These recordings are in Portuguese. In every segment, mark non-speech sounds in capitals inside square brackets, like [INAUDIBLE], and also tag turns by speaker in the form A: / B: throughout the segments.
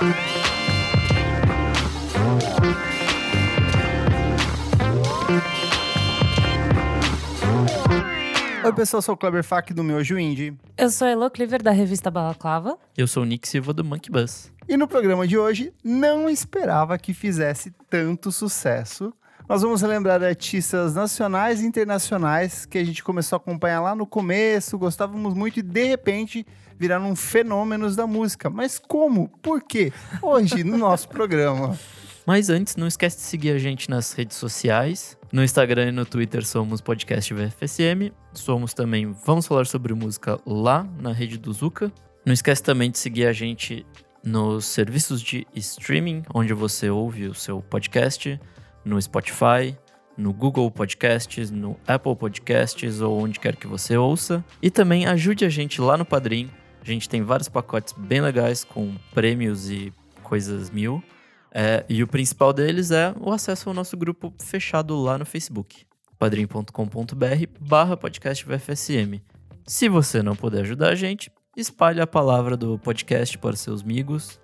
A: Oi, pessoal, eu sou o Kleber Fak do Miojo Indie.
B: Eu sou a Elo Cleaver, da revista Balaclava.
C: Eu sou o Nick Silva do Monkey Bus.
A: E no programa de hoje, não esperava que fizesse tanto sucesso. Nós vamos relembrar artistas nacionais e internacionais que a gente começou a acompanhar lá no começo, gostávamos muito e de repente viraram fenômenos da música. Mas como? Por quê? Hoje, no nosso programa.
C: Mas antes, não esquece de seguir a gente nas redes sociais. No Instagram e no Twitter somos podcast VFSM. Somos também Vamos Falar Sobre Música lá na rede do Zuka. Não esquece também de seguir a gente nos serviços de streaming, onde você ouve o seu podcast, no Spotify, no Google Podcasts, no Apple Podcasts ou onde quer que você ouça. E também ajude a gente lá no Padrim. A gente tem vários pacotes bem legais com prêmios e coisas mil. É, e o principal deles é o acesso ao nosso grupo fechado lá no Facebook, padrim.com.br barra podcast VFSM. Se você não puder ajudar a gente, espalhe a palavra do podcast para seus amigos.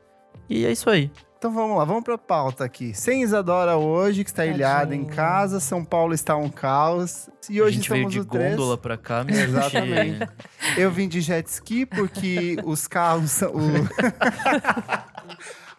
C: E é isso aí.
A: Então vamos lá, vamos pra pauta aqui. Sem Isadora hoje, que está
B: Tadinha.
A: ilhada em casa. São Paulo está um caos. E
C: a
A: hoje
C: gente veio
A: estamos
C: de gôndola pra cá, mas
A: Exatamente.
C: a gente-
A: Eu vim de jet ski porque os carros são. o- [LAUGHS]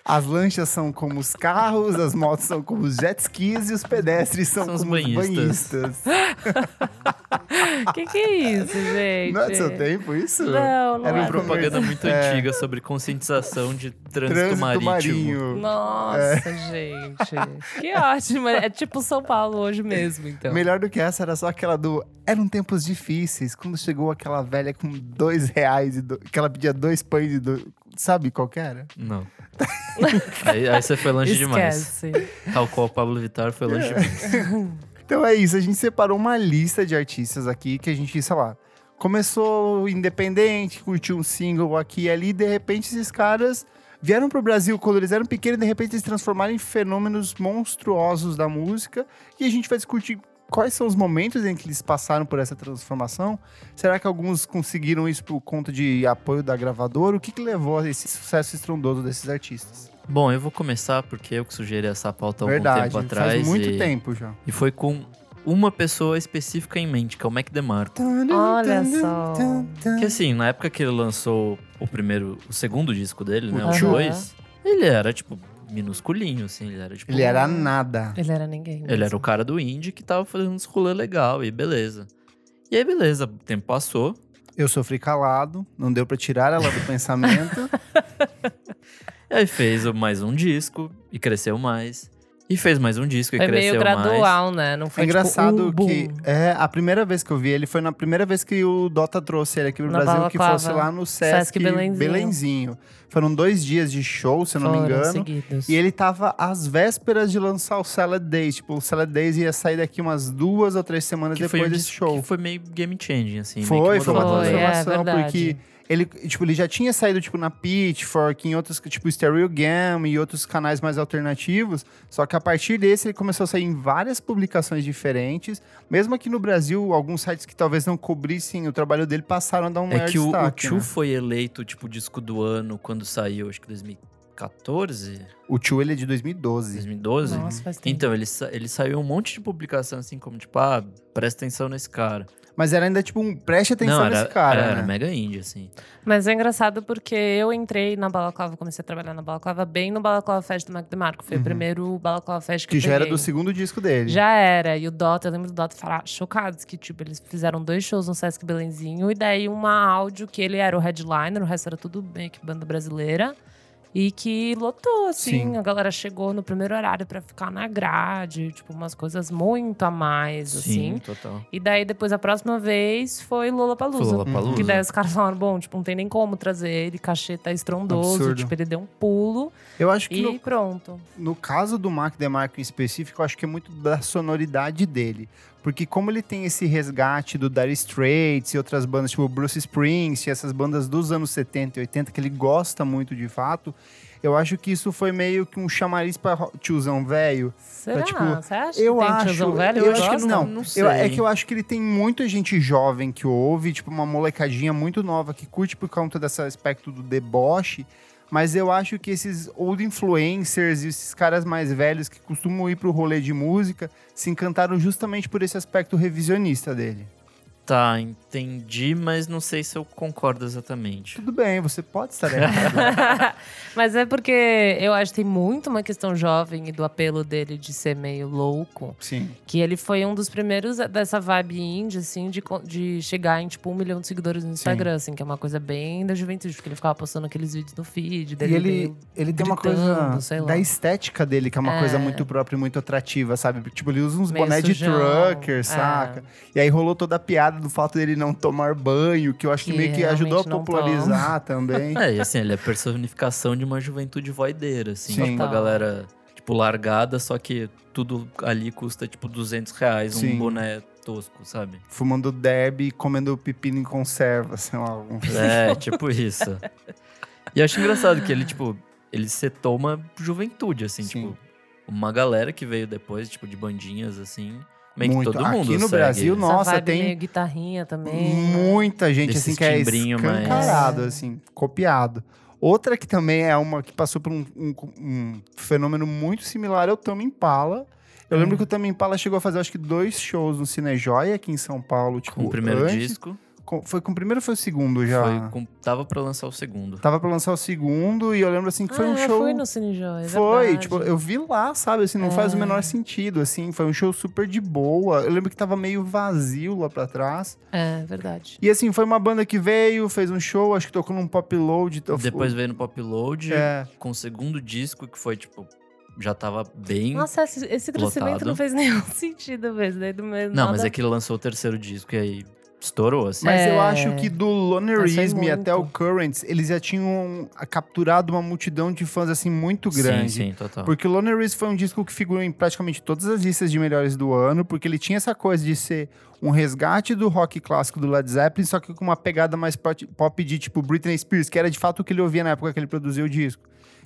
A: As lanchas são como os carros, as motos são como os jet skis e os pedestres são,
C: São os
A: como os
C: banhistas.
A: banhistas. [LAUGHS]
B: que que é isso, gente?
A: Não é do seu tempo isso?
B: Não, não
A: Era
B: é.
C: Uma propaganda muito
A: É.
C: antiga sobre conscientização de trânsito,
A: Trânsito
C: marítimo.
A: marinho.
B: Nossa,
A: É.
B: gente. Que ótimo. É tipo São Paulo hoje mesmo, então.
A: Melhor do que essa era só aquela do. Eram tempos difíceis, quando chegou aquela velha com dois reais e do... que ela pedia dois pães e do... Sabe qual que era?
C: Não. Aí, aí você foi longe demais.
B: Esquece.
C: Tal qual o Pablo Vittar foi longe demais. [LAUGHS]
A: Então é isso, a gente separou uma lista de artistas aqui que a gente, sei lá, começou independente, curtiu um single aqui e ali, e de repente esses caras vieram pro Brasil quando eles eram pequenos e de repente eles se transformaram em fenômenos monstruosos da música e a gente vai discutir quais são os momentos em que eles passaram por essa transformação. Será que alguns conseguiram isso por conta de apoio da gravadora? O que, que levou a esse sucesso estrondoso desses artistas?
C: Bom, eu vou começar porque eu que sugeri essa pauta há algum
A: Verdade,
C: tempo atrás.
A: faz muito
C: e,
A: tempo já.
C: E foi com uma pessoa específica em mente, que é o Mac DeMarco.
B: Olha só.
C: Que assim, na época que ele lançou o primeiro, o segundo disco dele, né?
A: O
C: O
B: Two.
C: 2, ele era, tipo, minusculinho, assim. Ele era, tipo...
A: Ele era nada.
B: Ele era ninguém.
C: Ele era
B: mesmo.
C: o cara do indie que tava fazendo uns rolê legal e beleza. E aí, beleza, o tempo passou.
A: Eu sofri calado, não deu pra tirar ela do [LAUGHS] pensamento.
C: E aí fez mais um disco e cresceu mais. E fez mais um disco e
B: Foi
C: cresceu
B: meio
C: mais.
B: gradual, né? Não foi
A: É engraçado
B: tipo, um
A: que é a primeira vez que eu vi ele foi na primeira vez que o Dota trouxe ele aqui pro
B: Na
A: Brasil, que
B: Balaclava.
A: fosse lá no Sesc,
B: Sesc Belenzinho.
A: Belenzinho. Foram dois dias de show, se eu não me
B: Foram
A: engano.
B: seguidos.
A: E ele tava às vésperas de lançar o Salad Days. Tipo, o Salad Days ia sair daqui umas duas ou três semanas
C: que foi
A: depois
C: um
A: desse show.
C: que foi meio game changing, assim. meio
A: Foi,
C: que
A: foi uma
B: é,
A: transformação,
B: verdade.
A: porque ele, tipo, ele já tinha saído, tipo, na Pitchfork, em outros, tipo, Stereo Game e outros canais mais alternativos, só que a partir desse ele começou a sair em várias publicações diferentes, mesmo aqui no Brasil, alguns sites que talvez não cobrissem o trabalho dele passaram a dar um
C: É
A: maior
C: que o, o
A: destaque,
C: Chu
A: né?
C: foi eleito, tipo, disco do ano quando saiu, acho que 2014,
A: O Tio, ele é de 2012.
C: 2012.
B: Nossa, faz tempo.
C: Então, ele, sa- ele saiu um monte de publicação, assim, como, tipo, ah, presta atenção nesse cara.
A: Mas era ainda, tipo, um preste atenção
C: Não, era,
A: nesse cara,
C: era,
A: né?
C: era mega indie, assim.
B: Mas é engraçado porque eu entrei na Balaclava, comecei a trabalhar na Balaclava bem no Balaclava Fest do Mac DeMarco. Foi o primeiro Balaclava Fest que,
A: Uhum. Que
B: eu
A: já era do segundo disco dele.
B: Já era. E o Dota, eu lembro do Dota falar chocados que, tipo, eles fizeram dois shows no Sesc Belenzinho e daí uma áudio que ele era o headliner, o resto era tudo meio que banda brasileira. E que lotou, assim.
A: Sim.
B: A galera chegou no primeiro horário pra ficar na grade, tipo, umas coisas muito a mais,
C: Sim,
B: assim.
C: total.
B: E daí, depois, a próxima vez foi Lollapalooza.
C: Foi Lollapalooza.
B: Que daí os caras falaram, bom, tipo, não tem nem como trazer ele, cachê tá estrondoso.
A: Absurdo.
B: Tipo, ele deu um pulo
A: Eu acho que
B: e
A: no,
B: pronto.
A: no caso do Mark DeMarco em específico, eu acho que é muito da sonoridade dele. Porque como ele tem esse resgate do Dire Straits e outras bandas, tipo Bruce Springsteen, essas bandas dos anos 70 e 80, que ele gosta muito de fato, eu acho que isso foi meio que um chamariz pra tiozão velho.
B: Será?
A: tipo,
B: Você acha
A: Eu
B: que tem
A: acho,
B: tiozão velho?
A: eu
B: que
A: acho que não.
C: Não
A: Eu- é que eu acho que ele tem muita gente jovem que ouve, tipo uma molecadinha muito nova que curte por conta desse aspecto do deboche, Mas eu acho que esses old influencers e esses caras mais velhos que costumam ir pro rolê de música se encantaram justamente por esse aspecto revisionista dele.
C: Tá, entendi, mas não sei se eu concordo exatamente.
A: Tudo bem, você pode estar errado. [LAUGHS]
B: Mas é porque eu acho que tem muito uma questão jovem e do apelo dele de ser meio louco.
A: Sim.
B: Que ele foi um dos primeiros dessa vibe indie, assim, de, de chegar em, tipo, um milhão de seguidores no Instagram, assim, que é uma coisa bem da juventude, porque ele ficava postando aqueles vídeos no feed dele.
A: E ele, ele tem uma coisa
B: sei lá.
A: da estética dele, que é uma
B: É.
A: coisa muito própria e muito atrativa, sabe? Tipo, ele usa uns
B: Meio
A: boné de trucker,
B: é.
A: saca? E aí rolou toda a piada do fato dele não tomar banho, que eu acho que,
B: Que
A: meio que ajudou a popularizar também.
C: É, e assim, ele é a personificação de uma juventude voideira, assim.
A: Sim.
C: Tipo, a galera, tipo, largada, só que tudo ali custa, tipo, 200 reais,
A: Sim.
C: um boné tosco, sabe?
A: Fumando derby e comendo pepino em conserva, sei lá. algum-
C: É, [LAUGHS] tipo isso. E eu acho engraçado que ele, tipo, ele setou uma juventude, assim,
A: Sim.
C: tipo, uma galera que veio depois, tipo, de bandinhas, assim. Meio
A: Muito.
C: que todo mundo
A: Aqui no
C: segue
A: Brasil. Nossa,
B: Essa vibe
A: tem
B: meio guitarrinha também.
A: Muita gente,
C: Desses
A: assim, que é escancarado,
B: É.
A: assim, copiado. Outra que também é uma que passou por um, um- um fenômeno muito similar é o Tame Impala. Eu lembro
B: Hum.
A: que o Tame Impala chegou a fazer, acho que, dois shows no Cinejoia aqui em São Paulo. Tipo,
C: o primeiro
A: antes-
C: disco,
A: foi com o primeiro ou foi o segundo já?
C: foi com, tava pra lançar o segundo.
A: Tava pra lançar o segundo e eu lembro, assim, que foi
B: ah,
A: um
B: eu
A: show...
B: fui no Cine Joy, é
A: Foi,
B: verdade.
A: tipo, eu vi lá, sabe? Assim, não faz o
B: É.
A: menor sentido, assim. Foi um show super de boa. Eu lembro que tava meio vazio lá pra trás.
B: É, verdade.
A: E assim, foi uma banda que veio, fez um show, acho que tocou num pop load. então
C: Depois veio no Pop Load,
A: É,
C: com o segundo disco, que foi, tipo, já tava bem...
B: Nossa, esse, esse crescimento
C: Lotado.
B: não fez [LAUGHS] nenhum sentido mesmo. Daí do meio
C: Não, mas
B: nada-
C: é que ele lançou o terceiro disco e aí estourou, assim.
A: mas eu
B: É.
A: acho que do Lonerism até o. Currents, eles já tinham capturado uma multidão de fãs, assim, muito grande.
C: Sim, sim, total.
A: Porque o Lonerism foi um disco que figurou em praticamente todas as listas de melhores do ano, porque ele tinha essa coisa de ser um resgate do rock clássico do Led Zeppelin, só que com uma pegada mais pop de tipo Britney Spears, que era de fato o que ele ouvia na época que ele produziu o disco.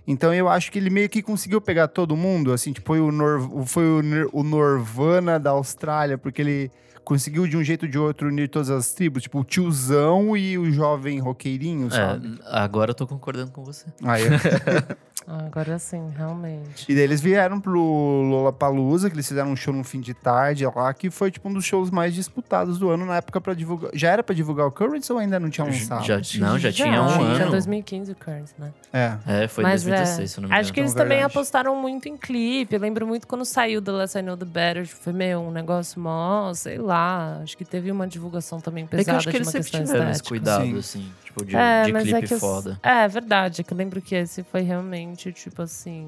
A: Então eu acho que ele meio que conseguiu pegar todo mundo, assim, tipo, foi o, Nor foi o, Nir- o Norvana da Austrália, porque ele conseguiu de um jeito ou de outro unir todas as tribos, tipo, o tiozão e o jovem roqueirinho, sabe?
C: É, agora eu tô concordando com você.
B: Ah, [LAUGHS] Agora sim, realmente.
A: E daí eles vieram pro Lollapalooza, que eles fizeram um show no fim de tarde lá, que foi tipo um dos shows mais disputados do ano na época pra divulgar. Já era pra divulgar o Currents ou ainda não tinha lançado?
C: Já, não, já, tinha um
B: acho que
C: ano.
B: Tinha 2015 o Currents, né?
A: É.
C: É, foi
B: Mas
C: 2016,
B: é,
C: se eu não me engano.
B: Acho que eles
A: Então,
B: também
A: verdade.
B: apostaram muito em clipe. Eu lembro muito quando saiu The Less I Know The Better. Foi meio um negócio mó, sei lá. Acho que teve uma divulgação também
C: É que
B: pesada
C: eu acho que
B: de
C: eles
B: uma
C: sempre
B: questão
C: tiveram esse cuidado,
A: Sim.
C: assim, tipo, de,
B: é,
C: de
B: mas
C: clipe
B: é que
C: foda.
B: É, verdade. É que eu lembro que esse foi realmente, tipo assim.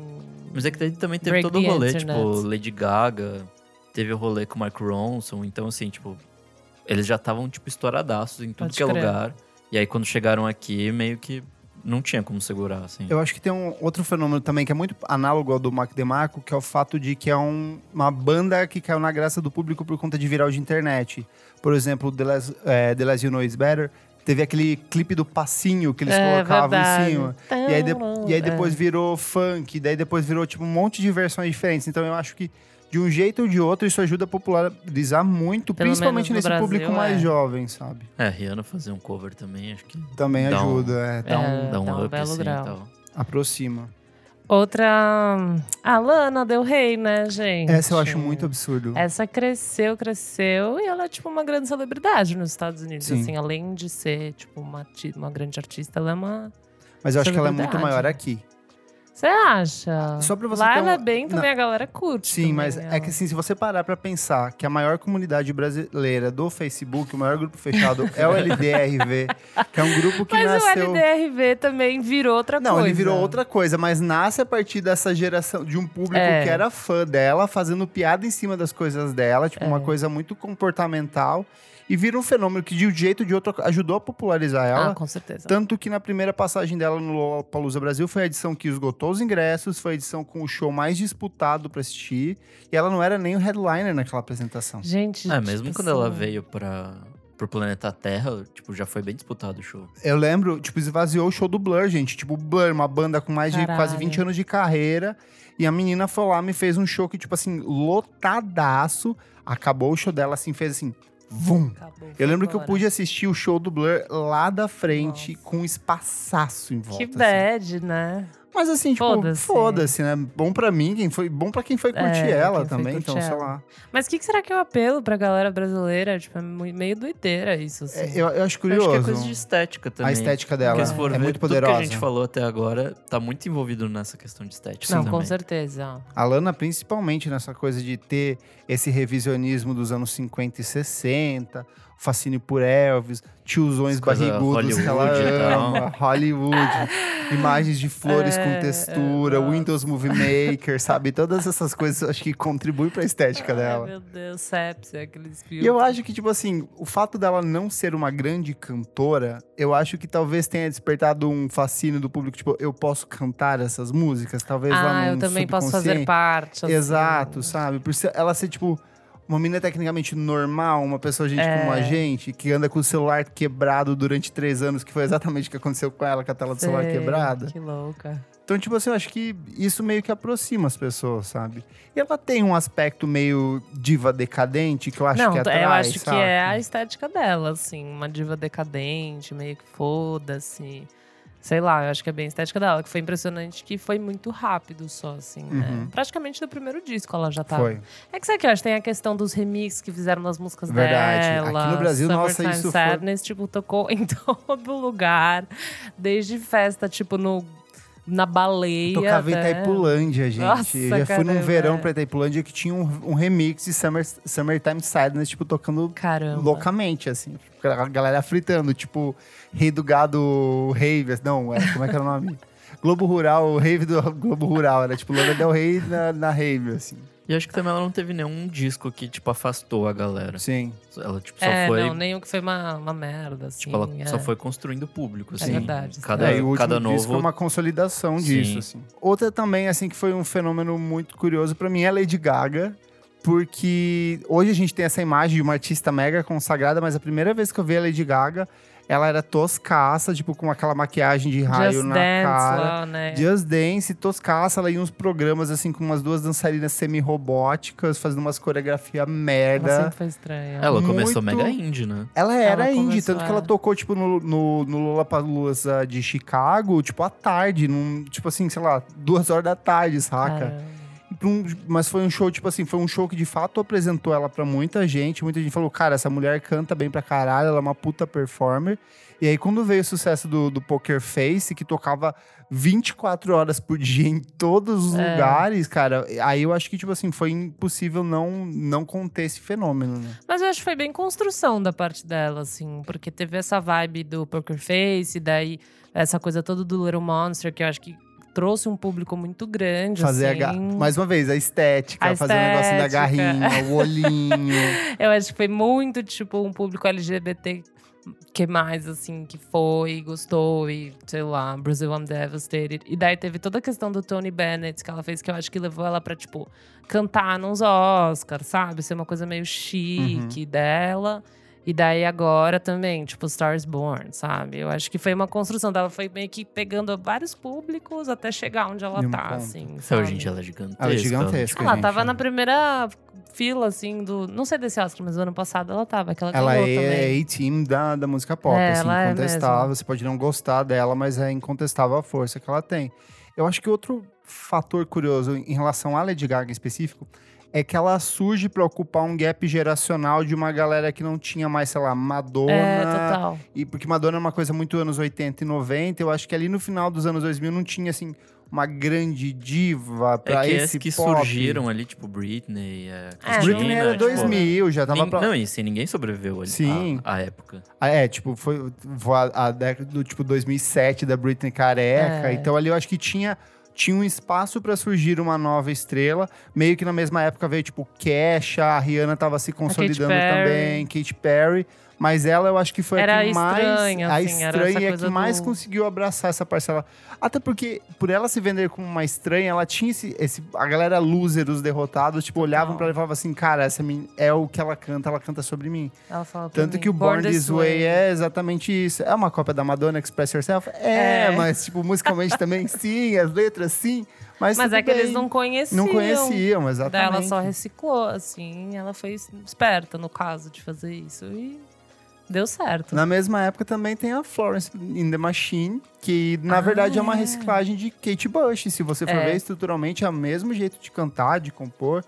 C: Mas é que também teve todo o rolê,
B: internet.
C: tipo, Lady Gaga, teve o rolê com o Mark Ronson, então assim, tipo, eles já estavam, tipo, estouradaços em tudo
B: Pode
C: que é
B: crer.
C: lugar. E aí quando chegaram aqui, meio que não tinha como segurar, assim.
A: Eu acho que tem um outro fenômeno também que é muito análogo ao do Mac DeMarco, que é o fato de que é um- uma banda que caiu na graça do público por conta de viral de internet. Por exemplo, The Less, é, The Less You Know Is Better, teve aquele clipe do passinho que eles
B: é,
A: colocavam
B: verdade.
A: em cima. E aí, de- e aí depois
B: É.
A: virou funk, daí depois virou tipo um monte de versões diferentes. Então eu acho que de um jeito ou de outro isso ajuda a popularizar muito,
B: Pelo
A: principalmente nesse
B: no
A: público
B: Brasil,
A: mais
B: é.
A: jovem, sabe?
C: É, Rihanna fazer um cover também, acho que
A: Também
C: Dá um-
A: ajuda, é, dá
B: É.
A: um,
C: dá um
B: dá um
C: up,
B: belo
C: assim,
B: grau.
C: e tal.
A: aproxima.
B: Outra. A Lana Del Rey, né, gente?
A: Essa eu acho muito absurdo.
B: Essa cresceu, cresceu e ela é tipo uma grande celebridade nos Estados Unidos.
A: Sim.
B: Assim, além de ser tipo uma, uma grande artista, ela é uma.
A: Mas eu acho que ela é muito maior aqui.
B: Você acha?
A: Só pra você
B: Lá ela é
A: um-
B: bem também, a galera curte.
A: Sim,
B: também
A: mas
B: ela.
A: é que assim, se você parar pra pensar que a maior comunidade brasileira do Facebook, o maior grupo fechado, [LAUGHS] é o LDRV, que é um grupo que
B: Mas
A: nasceu.
B: o LDRV também virou outra
A: Não,
B: coisa.
A: ele virou outra coisa, mas nasce a partir dessa geração de um público
B: É.
A: que era fã dela, fazendo piada em cima das coisas dela, tipo, uma
B: É.
A: coisa muito comportamental. E vira um fenômeno que, de um jeito ou de outro, ajudou a popularizar ela.
B: Ah, com certeza.
A: Tanto que na primeira passagem dela no Lollapalooza Brasil foi a edição que esgotou os ingressos, foi a edição com o show mais disputado pra assistir. E ela não era nem o headliner naquela apresentação.
B: Gente.
C: É,
B: tipo
C: mesmo quando ela
B: assim,
C: veio pra, pro planeta Terra, tipo, já foi bem disputado o show.
A: Eu lembro, tipo, esvaziou o show do Blur, gente. Tipo, Blur, uma banda com mais de
B: Caralho.
A: quase 20 anos de carreira. E a menina foi lá, me fez um show que, tipo assim, lotadaço. Acabou o show dela, assim, fez assim, vum.
B: Acabou,
A: Eu lembro que eu
B: embora.
A: pude assistir o show do Blur lá da frente,
B: Nossa.
A: com um espaçaço em volta.
B: Que
A: assim.
B: bad, né?
A: Mas assim, tipo,
B: Foda-se.
A: foda-se, né? Bom pra mim, quem foi, bom pra quem foi curtir
B: É,
A: ela também,
B: curtir
A: então, sei
B: ela.
A: lá.
B: Mas o que, que será que é o apelo pra galera brasileira? Tipo, é meio doideira isso, assim.
A: É, eu, eu acho
C: Eu acho
A: curioso.
C: que é coisa de estética também.
A: a estética dela
C: Porque se for
A: é
C: ver,
A: muito
C: tudo
A: poderosa.
C: que a gente falou até agora tá muito envolvido nessa questão de estética
B: Não,
C: também.
B: com certeza.
A: A Lana, principalmente nessa coisa de ter esse revisionismo dos anos 50 e 60, o fascínio por Elvis, tiozões barrigudos que ela ama, Hollywood, imagens de flores
B: É,
A: com textura,
B: é,
A: Windows Movie Maker, sabe? Todas essas coisas eu acho que contribuem pra estética
B: Ai,
A: dela.
B: meu Deus, sepsia, aqueles filmes.
A: E eu acho que, tipo assim, o fato dela não ser uma grande cantora, eu acho que talvez tenha despertado um fascínio do público. Tipo, eu posso cantar essas músicas? Talvez lá
B: Ah,
A: no
B: eu também posso fazer parte. assim.
A: Exato, sabe? Por ser- ela ser, tipo, uma menina tecnicamente normal, uma pessoa, gente
B: É.
A: como a gente, que anda com o celular quebrado durante três anos, que foi exatamente o que aconteceu com ela, com a tela do celular
B: Sei,
A: quebrada.
B: Que louca.
A: Então, tipo assim, eu acho que isso meio que aproxima as pessoas, sabe? E ela tem um aspecto meio diva decadente, que eu acho
B: não,
A: que atrai,
B: eu acho que é a estética dela, assim. Uma diva decadente, meio que foda-se. Sei lá, eu acho que é bem a estética dela. Que foi impressionante que foi muito rápido só, assim, né?
A: Uhum.
B: Praticamente do primeiro disco ela já tava.
A: Foi.
B: É que sabe que eu acho? Tem a questão dos remixes que fizeram nas músicas
A: Verdade.
B: dela.
A: Aqui no Brasil, nossa,
B: Summertime
A: isso foi-
B: Sadness, tipo, tocou [LAUGHS] em todo lugar. Desde festa, tipo, no, na baleia.
A: Tocava em
B: até.
A: Itaipulândia, gente.
B: Nossa,
A: eu já fui num verão pra Itaipulândia que tinha um, um remix de Summer, Summertime Sadness, tipo, tocando
B: Caramba.
A: loucamente, assim. A galera fritando, tipo, Rei do Gado Rave. Não, é, como é que era o nome? [LAUGHS] Globo Rural, o Rave do Globo Rural. Era tipo Lana Del Rey na, na Rave, assim.
C: E acho que também ela não teve nenhum disco que, tipo, afastou a galera.
A: Sim.
C: Ela, tipo, só
B: É,
C: foi.
B: não, nenhum que foi uma, uma merda, assim.
C: Tipo, ela
B: é.
C: só foi construindo público, assim.
B: verdade,
C: Cada,
A: É, o
C: cada
A: disco
C: novo.
A: foi uma consolidação
C: Sim.
A: disso, assim. Outra também, assim, que foi um fenômeno muito curioso pra mim é a Lady Gaga. Porque hoje a gente tem essa imagem de uma artista mega consagrada, mas a primeira vez que eu vi a Lady Gaga, ela era toscaça, tipo, com aquela maquiagem de raio
B: Just
A: na
B: Dance
A: cara.
B: lá, né?
A: Just Dance, toscaça, ela ia uns programas, assim, com umas duas dançarinas semi-robóticas, fazendo umas coreografia
B: Ela
A: merda.
B: sempre foi estranha.
C: Ela começou
A: muito-
C: mega indie, né?
A: Ela era
B: Ela
A: indie,
B: começou,
A: tanto que ela
B: é.
A: tocou, tipo, no, no, no Lollapalooza de Chicago, tipo, à tarde, num, tipo assim, sei lá, duas horas da tarde, saca?
B: Caramba.
A: Um- mas foi um show, tipo assim, foi um show que de fato apresentou ela pra muita gente. Muita gente falou, cara, essa mulher canta bem pra caralho, ela é uma puta performer. E aí, quando veio o sucesso do, do Poker Face, que tocava 24 horas por dia em todos os
B: É.
A: lugares, cara, aí eu acho que, tipo assim, foi impossível não, não conter esse fenômeno, né?
B: Mas eu acho que foi bem construção da parte dela, assim, porque teve essa vibe do Poker Face, daí essa coisa toda do Little Monster, que eu acho que trouxe um público muito grande,
A: Fazer a
B: assim.
A: ga- mais uma vez, a estética,
B: A
A: fazer o negocinho da
B: estética.
A: garrinha, o olhinho. [LAUGHS]
B: Eu acho que foi muito, tipo, um público LGBT que mais, assim, que foi, gostou e, sei lá, Brazil I'm Devastated. E daí teve toda a questão do Tony Bennett que ela fez, que eu acho que levou ela pra, tipo, cantar nos Oscars, sabe? Ser uma coisa meio chique dela. E daí agora também, tipo, Stars Born, sabe? Eu acho que foi uma construção dela, foi meio que pegando vários públicos até chegar onde ela
A: Em
B: tá,
A: ponto.
B: assim. Sabe?
C: gente, ela é gigantesca.
A: Ela é gigantesca,
B: Ela
A: gente.
B: tava na primeira fila, assim, do. Não sei desse Oscar, mas do ano passado ela tava, que ela,
A: é
B: também.
A: A-team da, da música pop,
B: É,
A: assim,
B: é
A: incontestável.
B: mesmo.
A: Você pode não gostar dela, mas é incontestável a força que ela tem. Eu acho que outro fator curioso em relação à Lady Gaga em específico é que ela surge para ocupar um gap geracional de uma galera que não tinha mais, sei lá, Madonna.
B: É, total.
A: E porque Madonna é uma coisa muito anos 80 e 90, eu acho que ali no final dos anos 2000 não tinha assim uma grande diva
C: É
A: pra
C: que
A: esse
C: as que
A: pop.
C: surgiram ali, tipo Britney, é,
B: É,
A: Britney era
C: tipo,
A: 2000, já tava pra...
C: Não, e assim, ninguém sobreviveu ali
A: Sim.
C: à, à época.
A: Ah, É, tipo, foi, foi a, a década do tipo 2007 da Britney careca.
B: É.
A: Então ali eu acho que tinha, tinha um espaço pra surgir uma nova estrela. Meio que na mesma época veio tipo Kesha, a Rihanna tava se consolidando também, Katy Perry. Mas ela, eu acho que foi
B: Era
A: a que mais.
B: estranha,
A: a
B: assim,
A: estranha é que mais
B: do-
A: conseguiu abraçar essa parcela. Até porque, por ela se vender como uma estranha, ela tinha esse. esse- a galera loser, os derrotados, tipo, olhavam pra ela e falavam assim: cara, essa é o que ela canta, ela canta sobre mim.
B: Ela fala
A: Tanto
B: mim,
A: que o Born, This Way é exatamente isso. É uma cópia da Madonna Express Yourself? É,
B: É.
A: mas, tipo, musicalmente também [LAUGHS] sim, as letras sim. Mas,
B: Mas é que eles
A: bem.
B: não conheciam.
A: Não conheciam,
B: Daí
A: exatamente.
B: ela só reciclou, assim. Ela foi esperta, no caso, de fazer isso. E deu certo.
A: Na mesma época também tem a Florence in the Machine, que na
B: Ah,
A: verdade é uma
B: é.
A: reciclagem de Kate Bush. Se você for
B: É.
A: ver estruturalmente, é o mesmo jeito de cantar, de compor.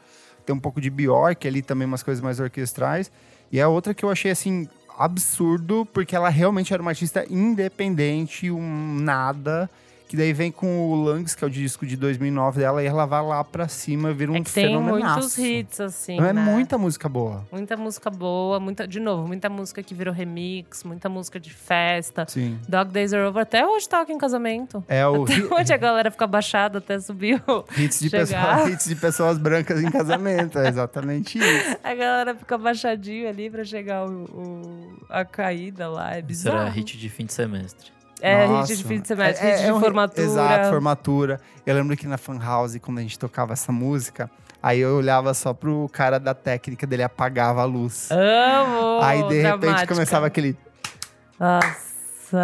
A: Tem um pouco de Bjork ali também, umas coisas mais orquestrais. E a outra que eu achei assim absurdo, porque ela realmente era uma artista independente, um nada. Que daí vem com o Lungs, que é o disco de 2009 dela, e ela vai lá pra cima, vira um
B: é que tem muitos hits, assim,
A: É
B: né?
A: muita música boa.
B: Muita música boa, muita, de novo, muita música que virou remix, muita música de festa.
A: Sim.
B: Dog Days Are Over até hoje toca em casamento.
A: É o
B: Até hoje a galera fica baixada até subir o...
A: hits de, [LAUGHS] hits de pessoas brancas em casamento. É exatamente isso.
B: A galera fica baixadinho ali pra chegar o, o- a caída lá. É bizarro.
C: Será hit de fim de semestre.
B: É,
A: Nossa.
B: hit de fim de semestre,
A: É-
B: hit
A: é
B: de
A: um-
B: formatura.
A: Exato, formatura. Eu lembro que na Fan House, quando a gente tocava essa música, aí eu olhava só pro cara da técnica dele, apagava a luz.
B: Amo!
A: aí, de repente,
B: dramática.
A: começava aquele...
B: Nossa.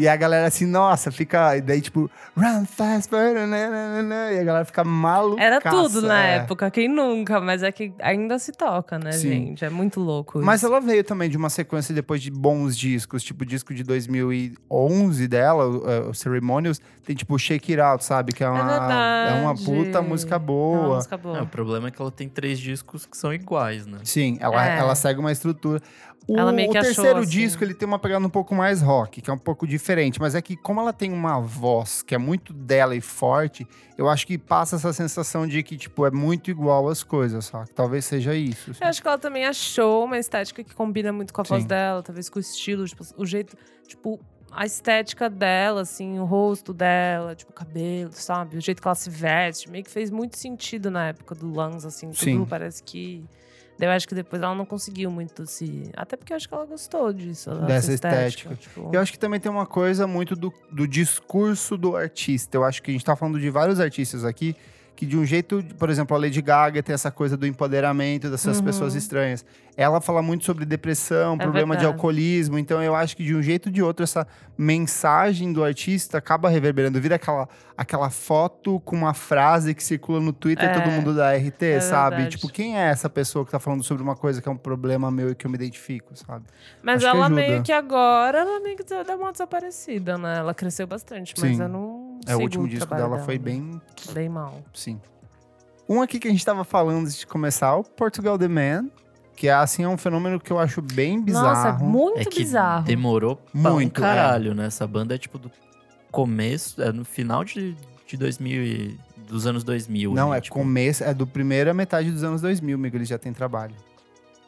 A: E a galera assim, nossa, fica... E daí, tipo... Run fast, nananana", e a galera fica maluca.
B: Era tudo na
A: é.
B: época, quem nunca? Mas é que ainda se toca, né,
A: Sim.
B: gente? É muito louco
A: Mas
B: isso.
A: ela veio também de uma sequência depois de bons discos, tipo o disco de 2011 dela, o, o Ceremonials, tem tipo Shake It Out, sabe? Que é uma,
B: verdade.
A: é uma puta música
B: É uma
A: boa.
B: música boa.
C: É, o problema é que ela tem três discos que são iguais, né?
A: Sim, ela,
B: É.
A: ela segue uma estrutura. O,
B: Ela meio que
A: o
B: achou,
A: terceiro
B: assim.
A: disco, ele tem uma pegada um pouco mais rock, que é um pouco diferente. Mas é que como ela tem uma voz que é muito dela e forte, eu acho que passa essa sensação de que, tipo, é muito igual as coisas, sabe? Talvez seja isso. assim.
B: Eu acho que ela também achou uma estética que combina muito com a voz
A: Sim.
B: dela, talvez com o estilo, tipo, o jeito, tipo, a estética dela, assim, o rosto dela, tipo, o cabelo, sabe? O jeito que ela se veste, meio que fez muito sentido na época do Lungs, assim, tudo
A: Sim.
B: parece que. Eu acho que depois ela não conseguiu muito se. Até porque eu acho que ela gostou disso.
A: Dessa estética.
B: estética. tipo.
A: Eu acho que também tem uma coisa muito do, do discurso do artista. Eu acho que a gente tá falando de vários artistas aqui que de um jeito, por exemplo, a Lady Gaga tem essa coisa do empoderamento dessas
B: Uhum.
A: pessoas estranhas. Ela fala muito sobre depressão,
B: É
A: problema de
B: verdade.
A: alcoolismo, então eu acho que de um jeito ou de outro essa mensagem do artista acaba reverberando, vira aquela aquela foto com uma frase que circula no Twitter
B: É,
A: todo mundo da RT,
B: é
A: sabe?
B: verdade.
A: Tipo, quem é essa pessoa que tá falando sobre uma coisa que é um problema meu e que eu me identifico, sabe?
B: Mas
A: acho que
B: ela
A: ajuda.
B: meio que agora, ela meio que deu uma desaparecida, né? Ela cresceu bastante, mas
A: Sim.
B: eu não
A: É, o último disco dela foi bem
B: Bem mal.
A: Sim. Um aqui que a gente tava falando antes de começar, o Portugal The Man, que é assim, é um fenômeno que eu acho bem bizarro.
B: Nossa, é muito
C: é que
B: bizarro.
C: demorou pra
A: Muito,
C: um caralho, né? Essa banda é tipo do começo, é no final de, de 2000 e, dos anos 2000.
A: Não,
C: né?
A: é
C: Tipo,
A: começo, é do primeira metade dos anos 2000, amigo, eles já têm trabalho.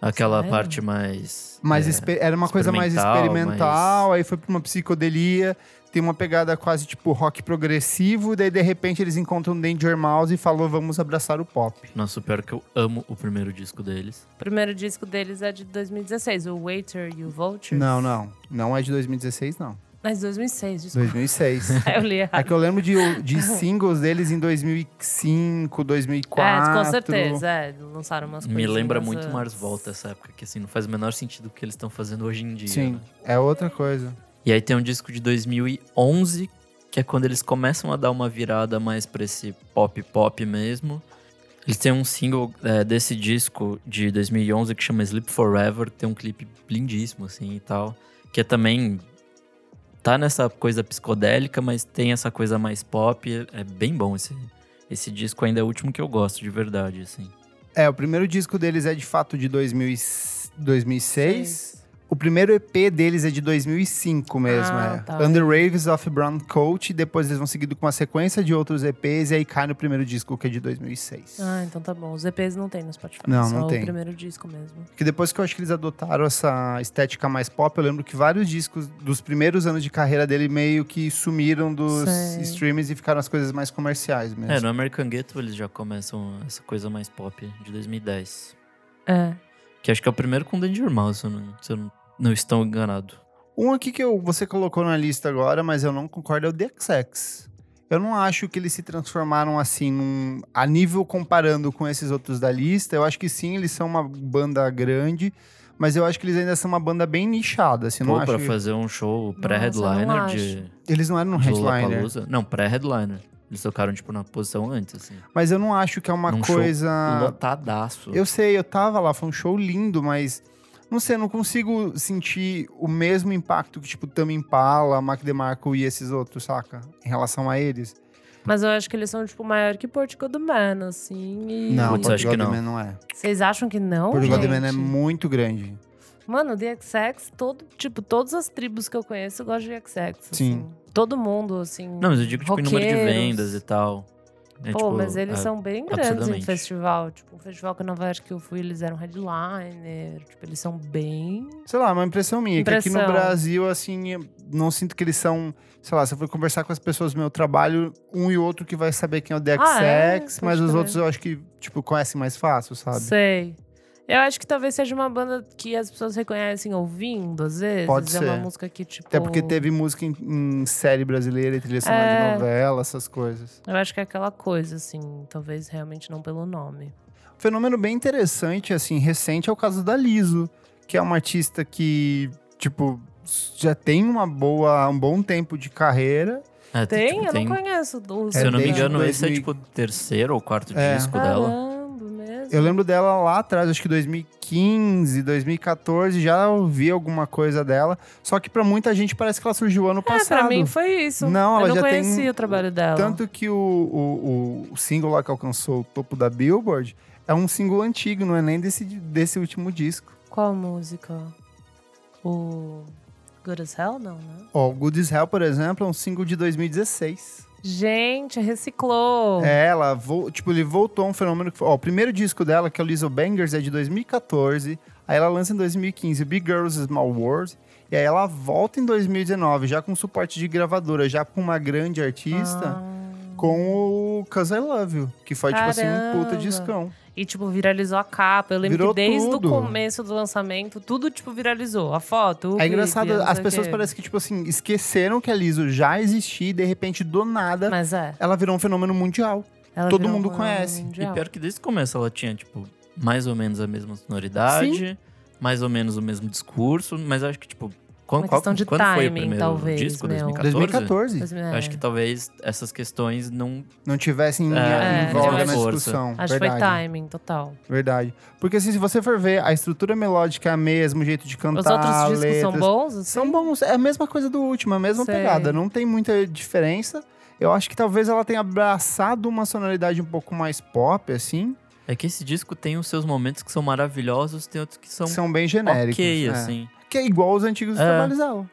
C: Aquela
B: Sério?
C: parte mais...
A: Mas
C: é,
A: era uma coisa mais
C: experimental,
A: experimental, aí foi pra uma psicodelia, tem uma pegada quase tipo rock progressivo, daí de repente eles encontram Danger Mouse e falou, vamos abraçar o pop.
C: Nossa, o pior é que eu amo o primeiro disco deles.
B: O primeiro disco deles é de 2016, o Waiter e o Vulture.
A: Não, não, não é de 2016, não.
B: Mas 2006, desculpa.
A: 2006. [LAUGHS]
B: eu li errado.
A: É que eu lembro de, de singles deles em 2005, 2004.
B: É, com certeza, é. Lançaram umas
C: Me
B: coisinhas
C: lembra muito
B: antes.
C: Mars Volta essa época, que assim, não faz o menor sentido o que eles estão fazendo hoje em dia.
A: Sim,
C: né?
A: é outra coisa.
C: E aí tem um disco de 2011, que é quando eles começam a dar uma virada mais pra esse pop pop mesmo. Eles têm um single é, desse disco de 2011 que chama Sleep Forever, que tem um clipe lindíssimo, assim, e tal. Que é também... Tá nessa coisa psicodélica, mas tem essa coisa mais pop. É, é bem bom esse, esse disco, ainda é o último que eu gosto, de verdade, assim.
A: É, o primeiro disco deles é de fato de 2000 e- 2006. O primeiro EP deles é de 2005 mesmo,
B: Ah,
A: é.
B: tá.
A: Under Raves of Brown Coat. Depois eles vão seguindo com uma sequência de outros EPs e aí cai no primeiro disco, que é de 2006.
B: Ah, então tá bom. Os EPs não tem no Spotify.
A: Não,
B: só
A: não tem.
B: o primeiro disco mesmo.
A: Que depois que eu acho que eles adotaram essa estética mais pop, eu lembro que vários discos dos primeiros anos de carreira dele meio que sumiram dos
B: Sei.
A: streams e ficaram as coisas mais comerciais mesmo.
C: É, no American Ghetto eles já começam essa coisa mais pop de 2010.
B: É.
C: Que acho que é o primeiro com Danger Mouse, se eu não, se eu não, não estou enganado.
A: Um aqui que eu, você colocou na lista agora, mas eu não concordo, é o DXX. Eu não acho que eles se transformaram assim, num, a nível comparando com esses outros da lista. Eu acho que sim, eles são uma banda grande, mas eu acho que eles ainda são uma banda bem nichada. Assim, não
C: Pô,
A: acho
C: pra
A: que-
C: fazer um show pré-headliner
B: não
C: de,
A: Eles não eram um headliner.
C: Não, pré-headliner. Eles tocaram, tipo, na posição antes, assim.
A: Mas eu não acho que é uma
C: Num show
A: coisa.
C: Lotadaço.
A: Eu sei, eu tava lá, foi um show lindo, mas não sei, eu não consigo sentir o mesmo impacto que, tipo, Tame Impala, Mac DeMarco e esses outros, saca? Em relação a eles.
B: Mas eu acho que eles são, tipo, maior que Portugal do Man, assim. E...
A: Não,
C: Putz, acho
A: Portugal
C: não.
A: Man não é.
B: Vocês acham que não,
A: Portugal
B: gente?
A: Man é muito grande.
B: Mano, The XX, todo, tipo, todas as tribos que eu conheço gostam de XX.
A: Sim.
B: Assim. Todo mundo, assim.
C: Não, mas eu digo, tipo, em número de
B: roqueiros.
C: vendas e tal. É,
B: Pô,
C: tipo,
B: mas eles
C: é-
B: são bem grandes em festival. Tipo, um festival que em Nova York que eu fui, eles eram headliner. Tipo, eles são bem.
A: Sei lá, uma impressão minha, que aqui no
B: Impressão.
A: Brasil, assim, eu não sinto que eles são. Sei lá, se eu for conversar com as pessoas do meu trabalho, um e outro que vai saber quem é o DXX,
B: Ah, é?
A: mas os
B: crer.
A: outros eu acho que, tipo, conhecem mais fácil, sabe?
B: Sei. Eu acho que talvez seja uma banda que as pessoas reconhecem ouvindo, às vezes.
A: Pode
B: é uma
A: ser.
B: música que, tipo.
A: Até porque teve música em, em série brasileira, e trilha sonora
B: É.
A: de novela, essas coisas.
B: Eu acho que é aquela coisa, assim. Talvez realmente não pelo nome.
A: Um fenômeno bem interessante, assim, recente é o caso da Liso, que é uma artista que, tipo, já tem uma boa, um bom tempo de carreira.
C: É,
B: Tem?
C: tipo,
B: eu
C: tem-
B: não conheço. Os
C: Se eu não me engano, esse é
A: 2000.
C: tipo o terceiro ou quarto
A: É.
C: disco dela.
B: Caramba, mesmo.
A: Eu lembro dela lá atrás, acho que 2015, 2014, já ouvi alguma coisa dela. Só que pra muita gente parece que ela surgiu ano
B: É,
A: passado.
B: pra mim foi isso.
A: Não, ela
B: eu não
A: já tem-
B: conhecia o trabalho dela.
A: Tanto que o, o, o single lá que alcançou o topo da Billboard é um single antigo, não é nem desse, desse último disco.
B: Qual música? O Good as Hell? Não, né?
A: Ó, o Good as Hell, por exemplo, é um single de 2016.
B: Gente, reciclou.
A: É, ela, tipo, ele voltou a um fenômeno que foi, ó, o primeiro disco dela, que é o Lizzo Bangers, é de 2014. Aí ela lança em 2015 o Big Girls Small World. E aí ela volta em 2019, já com suporte de gravadora, já com uma grande artista,
B: Ah.
A: com o Cause I Love You, que foi, tipo assim, um puta
B: Caramba.
A: discão.
B: E, tipo, viralizou a capa. Eu lembro
A: Virou
B: que desde
A: tudo.
B: o começo do lançamento, tudo, tipo, viralizou. A foto, o
A: É
B: clipe,
A: engraçado, as pessoas parecem que, tipo assim, esqueceram que a Lizzo já existia e de repente, do nada,
B: Mas é.
A: ela virou um fenômeno mundial.
B: ela
A: todo
B: virou
A: mundo
B: uma
A: conhece.
C: E
B: mundial.
C: pior que desde o começo ela tinha, tipo, mais ou menos a mesma sonoridade, mais ou menos o mesmo discurso, mas acho que, tipo, quando,
B: Uma
C: qual,
B: questão de
C: quando foi o
B: timing,
C: primeiro
B: talvez,
C: disco?
B: meu.
C: 2014?
A: 2014.
B: Mas,
C: Eu
B: é.
C: acho que talvez essas questões não.
A: Não tivessem em,
C: É,
A: em voga
B: não
A: na discussão.
B: Acho que foi timing, total.
A: Verdade. Porque assim, se você for ver, a estrutura melódica é a mesma, o jeito de cantar,
B: Os outros discos
A: letras,
B: são bons? assim?
A: São bons. É a mesma coisa do último, a mesma
B: Sei.
A: pegada. Não tem muita diferença. Eu acho que talvez ela tenha abraçado uma sonoridade um pouco mais pop, assim.
C: É que esse disco tem os seus momentos que são maravilhosos, tem outros que são,
A: são bem genéricos.
C: ok,
A: é.
C: assim.
A: Que é igual os antigos
C: É.
A: trabalhos dela.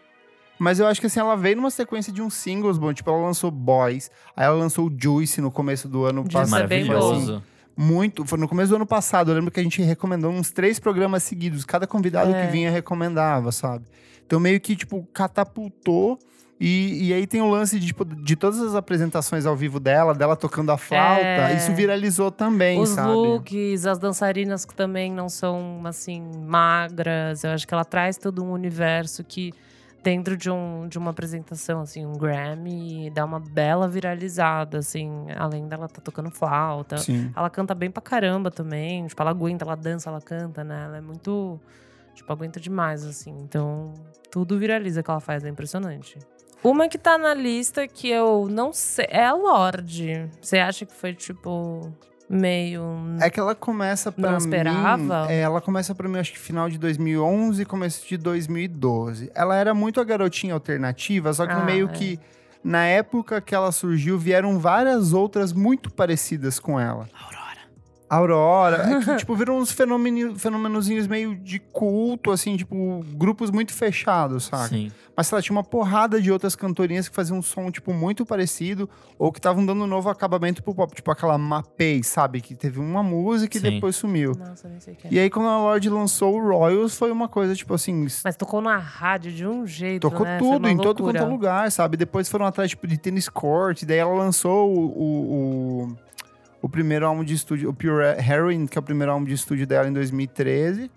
A: Mas eu acho que assim, ela veio numa sequência de uns singles bom. Tipo, ela lançou Boys, aí ela lançou Juice no começo do ano
B: Juice
A: passado.
B: é
C: Maravilhoso.
A: muito. Foi no começo do ano passado. Eu lembro que a gente recomendou uns três programas seguidos. Cada convidado
B: É.
A: que vinha recomendava, sabe? Então meio que, tipo, catapultou. E, e aí tem o lance de, tipo, de todas as apresentações ao vivo dela, dela tocando a flauta.
B: É.
A: Isso viralizou também,
B: Os
A: sabe?
B: looks, as dançarinas que também não são, assim, magras. Eu acho que ela traz todo um universo que, dentro de, um, de uma apresentação, assim, um Grammy, dá uma bela viralizada, assim. Além dela tá tocando flauta.
A: Sim.
B: Ela canta bem pra caramba também. Tipo, ela aguenta, ela dança, ela canta, né? Ela é muito. Tipo, aguenta demais, assim. Então, tudo viraliza que ela faz, é impressionante. Uma que tá na lista que eu não sei. É a Lorde. Você acha que foi, tipo, meio.
A: É que ela começa pra
B: Não
A: mim...
B: esperava?
A: É, ela começa pra mim, acho que final de 2011 e começo de 2012. Ela era muito a garotinha alternativa, só que
B: Ah,
A: meio
B: é.
A: que... Na época que ela surgiu, vieram várias outras muito parecidas com ela.
C: Aurora.
A: Aurora, é que, [LAUGHS] tipo, viram uns fenomenozinhos meio de culto, assim, tipo, grupos muito fechados, sabe?
C: Sim.
A: Mas, sei lá, tinha uma porrada de outras cantorinhas que faziam um som, tipo, muito parecido, ou que estavam dando um novo acabamento pro pop, tipo aquela Mapei, sabe? Que teve uma música e
C: Sim.
A: depois sumiu.
B: Nossa, nem sei o que é.
A: E aí, quando a Lorde lançou o Royals, foi uma coisa, tipo assim,
B: Mas tocou na rádio de um jeito.
A: tocou
B: né? Foi
A: tudo,
B: uma
A: em todo quanto é lugar, sabe? Depois foram atrás, tipo, de tênis court, daí ela lançou o, o, o, o primeiro álbum de estúdio, o Pure Heroin, que é o primeiro álbum de estúdio dela em 2013.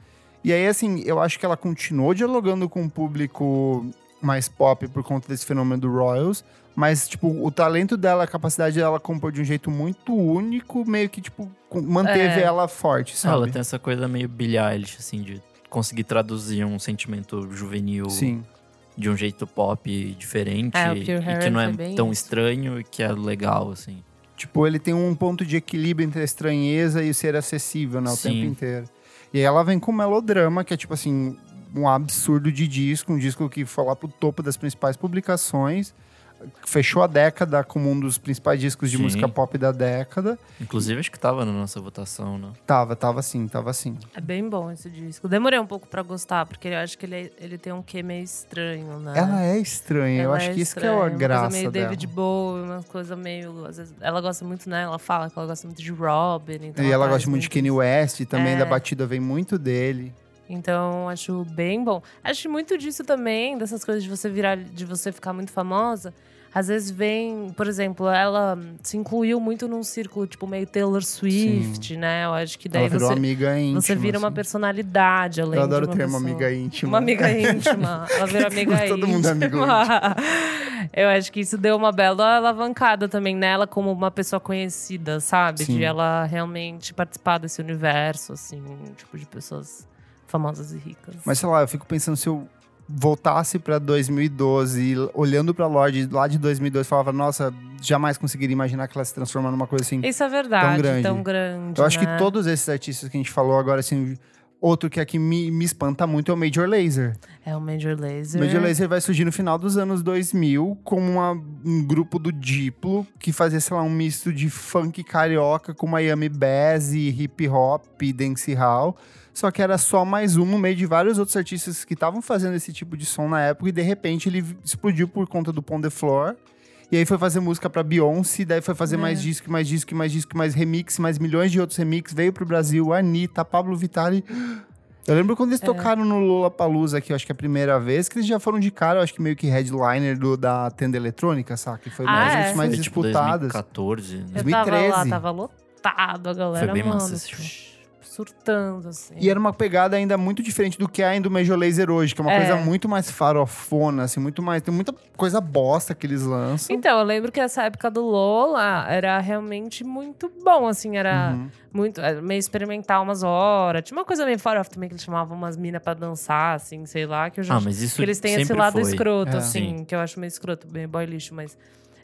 A: E aí, assim, eu acho que ela continuou dialogando com o público mais pop por conta desse fenômeno do Royals, mas, tipo, o talento dela, a capacidade dela compor de um jeito muito único, meio que, tipo, manteve
B: É.
A: ela forte, sabe?
C: Ela tem essa coisa meio Billie Eilish, assim, de conseguir traduzir um sentimento juvenil
A: Sim.
C: de um jeito pop diferente
B: É, o
C: e que não é tão
B: isso.
C: estranho e que é legal, assim.
A: Tipo, ele tem um ponto de equilíbrio entre a estranheza e o ser acessível, né? O
C: Sim.
A: tempo inteiro. E aí ela vem com melodrama, que é tipo assim, um absurdo de disco, um disco que foi lá pro topo das principais publicações. Fechou a década como um dos principais discos de
C: Sim.
A: música pop da década.
C: Inclusive, acho que tava na nossa votação, né?
A: Tava, tava assim, tava assim.
B: É bem bom esse disco. Demorei um pouco pra gostar, porque eu acho que ele, é- ele tem um quê meio estranho, né?
A: Ela é estranha, eu
B: Ela
A: acho
B: é
A: que isso que é a
B: uma
A: graça
B: coisa meio
A: dela.
B: David Bowie, uma coisa meio... Às vezes, ela gosta muito, né? Ela fala que ela gosta muito de Robin. Então
A: E ela
B: faz
A: gosta muito de Kanye. West, também
B: É.
A: da batida vem muito dele.
B: Então, acho bem bom. Acho muito disso também, dessas coisas de você virar, de você ficar muito famosa. Às vezes vem, por exemplo, ela se incluiu muito num círculo, tipo, meio Taylor Swift, né? Eu acho que daí
A: ela virou
B: você,
A: amiga íntima.
B: você vira uma
A: assim.
B: personalidade, além
A: Eu adoro
B: de
A: o
B: uma pessoa.
A: amiga íntima.
B: Uma amiga [LAUGHS] íntima. Ela vira amiga íntima.
A: Todo mundo é amigo [LAUGHS]
B: Eu acho que isso deu uma bela alavancada também nela como uma pessoa conhecida, sabe?
A: Sim.
B: De ela realmente participar desse universo, assim, tipo, de pessoas famosas e ricas.
A: Mas sei lá, eu fico pensando se eu voltasse pra 2012, e olhando pra Lorde lá de 2012, falava, nossa, jamais conseguiria imaginar que ela se transforma numa coisa assim.
B: Isso é verdade,
A: grande.
B: tão grande.
A: Eu acho que
B: né?
A: todos esses artistas que a gente falou agora, assim, outro que aqui me, me espanta muito é o Major Lazer.
B: É o Major Lazer.
A: O Major Lazer vai surgir no final dos anos 2000 como uma- um grupo do Diplo que fazia, sei lá, um misto de funk carioca com Miami Bass e hip hop e dancehall. Só que era só mais um no meio de vários outros artistas que estavam fazendo esse tipo de som na época e de repente ele explodiu por conta do Pon de Floor. E aí foi fazer música pra Beyoncé, daí foi fazer
B: É.
A: mais disco, mais disco, mais disco, mais remix, mais milhões de outros remix. Veio pro Brasil, Anitta, Pablo Vittar. [GASPS] Eu lembro quando eles
B: É.
A: tocaram no Lollapalooza aqui, eu acho que é a primeira vez, que eles já foram de cara, eu acho que meio que headliner do, da tenda eletrônica, saca? Que foi
B: Ah,
A: mais,
B: é?
A: mais
C: Foi, tipo,
A: disputadas.
C: 2014, né?
B: Eu tava lá,
A: 2013.
B: tava lotado, a galera,
C: Foi bem
B: mano,
C: massa esse
B: tipo,
C: show.
B: Surtando, assim.
A: E era uma pegada ainda muito diferente do que é ainda o Major Lazer hoje, que é uma
B: É.
A: coisa muito mais farofona, assim, muito mais. Tem muita coisa bosta que eles lançam.
B: Então, eu lembro que essa época do Lola era realmente muito bom, assim, era
A: Uhum.
B: muito era meio experimental umas horas. Tinha uma coisa meio fora também que eles chamavam umas minas pra dançar, assim, sei lá, que eu já
C: Ah, mas isso
B: que eles têm esse lado
C: foi.
B: escroto,
A: É.
B: assim, que eu acho meio escroto, bem boy lixo, mas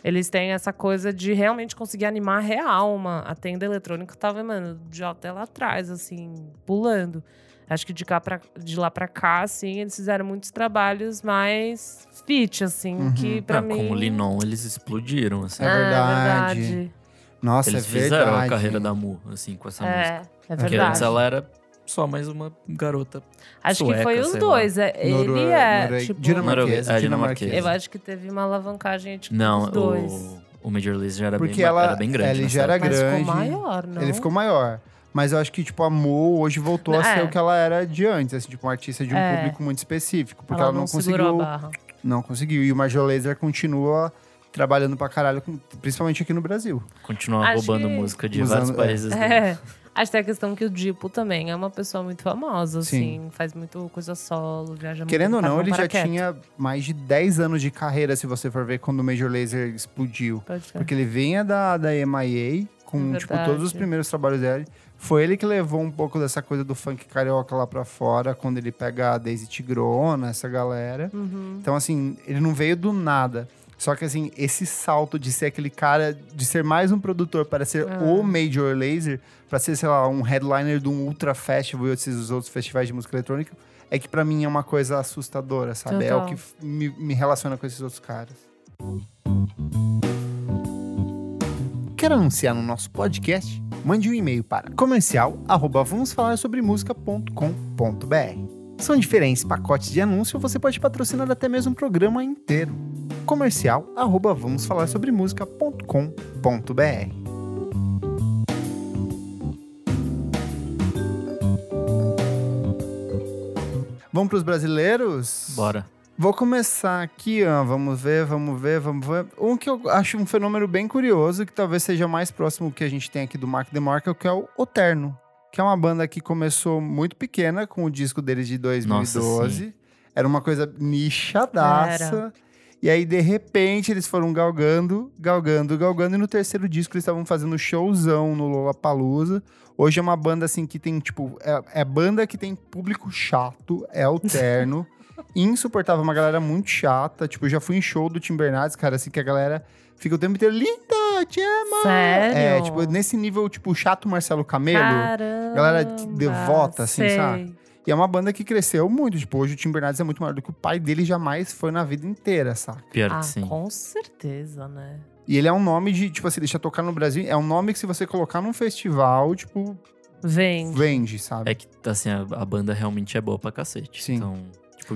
B: eles têm essa coisa de realmente conseguir animar real uma a tenda eletrônica tava, mano, de até lá atrás, assim, pulando. Acho que de, cá pra, de lá pra cá, assim, eles fizeram muitos trabalhos mais fit, assim,
A: Uhum.
B: que pra
C: Ah,
B: mim.
C: Com o Linon, eles explodiram, assim.
A: É
B: Ah,
A: verdade. Nossa,
C: Eles
A: é
C: fizeram
A: verdade.
C: a carreira da Mu, assim, com essa música.
B: É, é
C: Porque
B: verdade.
C: antes ela era só mais uma garota.
B: Acho que
C: sueca,
B: foi os dois. É,
A: Noro-
B: ele é, tipo...
A: dinamarquesa,
C: É,
A: dinamarquesa.
B: Eu acho que teve uma alavancagem, tipo,
C: Não,
B: dos dois.
C: o, o Major Lazer já era,
A: Porque
C: bem,
A: ela-
C: era bem grande.
A: ele já era.
B: Mas
A: grande.
B: ficou maior, não?
A: Ele ficou maior. Mas eu acho que, tipo, a Mo hoje voltou a
B: É.
A: ser o que ela era de antes, assim, tipo, uma artista de um
B: É.
A: público muito específico. Porque
B: Ela
A: ela, não
B: segurou
A: conseguiu.
B: a barra.
A: Não conseguiu. E o Major Lazer continua trabalhando pra caralho, principalmente aqui no Brasil.
C: Continuar
B: Acho
C: roubando
B: que-
C: música de
A: Usando-
C: vários países. né?
B: É. Acho que tem a questão que o Dipo também é uma pessoa muito famosa,
A: Sim.
B: assim. Faz muito coisa solo, viaja muito.
A: Querendo ou
B: faz
A: não, ele já tinha mais de 10 anos de carreira, se você for ver, quando o Major Lazer explodiu. Porque ele vinha da, da MIA, com,
B: É
A: tipo, todos os primeiros trabalhos dele. Foi ele que levou um pouco dessa coisa do funk carioca lá pra fora, quando ele pega a Daisy Tigrona, essa galera.
B: Uhum.
A: Então, assim, ele não veio do nada. Só que, assim, esse salto de ser aquele cara, de ser mais um produtor para ser
B: Ah.
A: o Major Lazer, para ser, sei lá, um headliner de um Ultra Festival e esses outros festivais de música eletrônica, é que pra mim é uma coisa assustadora, sabe? É o
B: Total.
A: que me, me relaciona com esses outros caras. Quer anunciar no nosso podcast? Mande um e-mail para comercial arroba vamos falar sobre música.com.br. São diferentes pacotes de anúncio, você pode patrocinar até mesmo um programa inteiro. Comercial arroba vamos falar sobre música.com.br. Vamos para os brasileiros?
C: Bora.
A: Vou começar aqui, ó. Vamos ver, vamos ver, vamos ver. Um que eu acho um fenômeno bem curioso, que talvez seja mais próximo que a gente tem aqui do Mark DeMarco, que é o Oterno. que é uma banda que começou muito pequena com o disco deles de 2012.
C: Nossa,
A: Era uma coisa nichadaça. E aí, de repente, eles foram galgando, galgando, galgando. E no terceiro disco, eles estavam fazendo showzão no Lollapalooza. Hoje é uma banda, assim, que tem, tipo... É, é banda que tem público chato, é alterno. [LAUGHS] insuportável, uma galera muito chata. Tipo, já fui em show do Tim Bernardes, cara, assim, que a galera fica o tempo inteiro... Linda, te amo!
B: Sério?
A: É, tipo, nesse nível, tipo, chato Marcelo Camelo.
B: Caramba,
A: galera devota, assim,
B: sei.
A: sabe? E é uma banda que cresceu muito. Tipo, hoje o Tim Bernardes é muito maior do que o pai dele jamais foi na vida inteira, saca?
C: Pior
B: Ah,
C: que sim.
B: com certeza, né?
A: E ele é um nome de, tipo assim, deixa tocar no Brasil. É um nome que se você colocar num festival, tipo,
B: Vem.
A: vende, sabe?
C: É que, assim, a, a banda realmente é boa pra cacete.
A: Sim.
C: Então,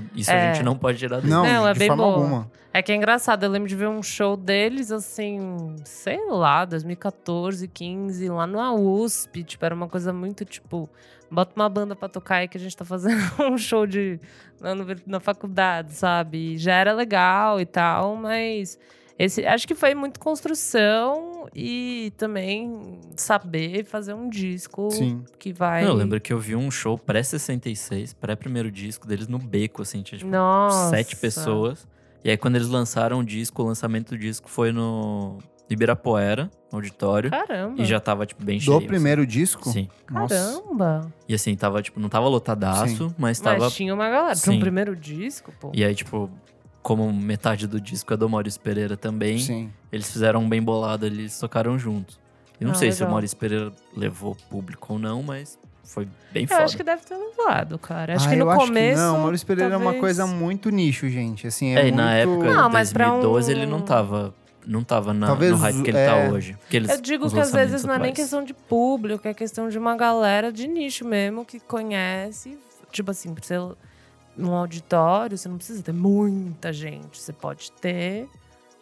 C: tipo, isso
B: É.
C: a gente não pode tirar dele.
A: Não,
B: Não, é
A: de
B: bem
A: forma
B: boa.
A: alguma.
B: É que é engraçado, eu lembro de ver um show deles, assim, sei lá, 2014, 15, lá na USP. Tipo, era uma coisa muito, tipo, bota uma banda pra tocar aí que a gente tá fazendo [LAUGHS] um show de, na, na faculdade, sabe? E já era legal e tal, mas esse, acho que foi muito construção e também saber fazer um disco
A: Sim.
B: que vai...
C: Eu lembro que eu vi um show pré-66, pré-primeiro disco deles no Beco, assim, tinha tipo
B: Nossa.
C: sete pessoas. E aí quando eles lançaram o disco, o lançamento do disco foi no Ibirapuera, no auditório.
B: Caramba.
C: E já tava, tipo, bem cheio.
A: Do primeiro disco?
C: Assim. Sim.
A: Nossa.
B: Caramba.
C: E assim, tava, tipo, não tava lotadaço, mas tava.
B: Mas tinha uma galera. Pra um
C: Sim.
B: primeiro disco, pô.
C: E aí, tipo, como metade do disco é do Maurício Pereira também,
A: Sim.
C: eles fizeram um bem bolado ali, eles tocaram juntos. E não
B: Ah,
C: sei se o
B: legal.
C: Maurício Pereira levou público ou não, mas foi bem
B: Eu
C: foda.
B: acho que deve ter levado, cara. Acho
A: Ah,
B: que no
A: eu
B: começo.
A: não, Maurício Pereira é uma
B: talvez-
A: coisa muito nicho, gente. Assim, é,
C: É, e na
A: muito-
C: época,
B: pra
C: 2012,
B: um-
C: ele não tava, não tava na,
A: Talvez,
C: no hype que ele
A: é.
C: tá hoje. Eles,
B: Eu digo que às vezes não é nem questão de público, é questão de uma galera de nicho mesmo que conhece. Tipo assim, você num auditório, você não precisa ter muita gente. Você pode ter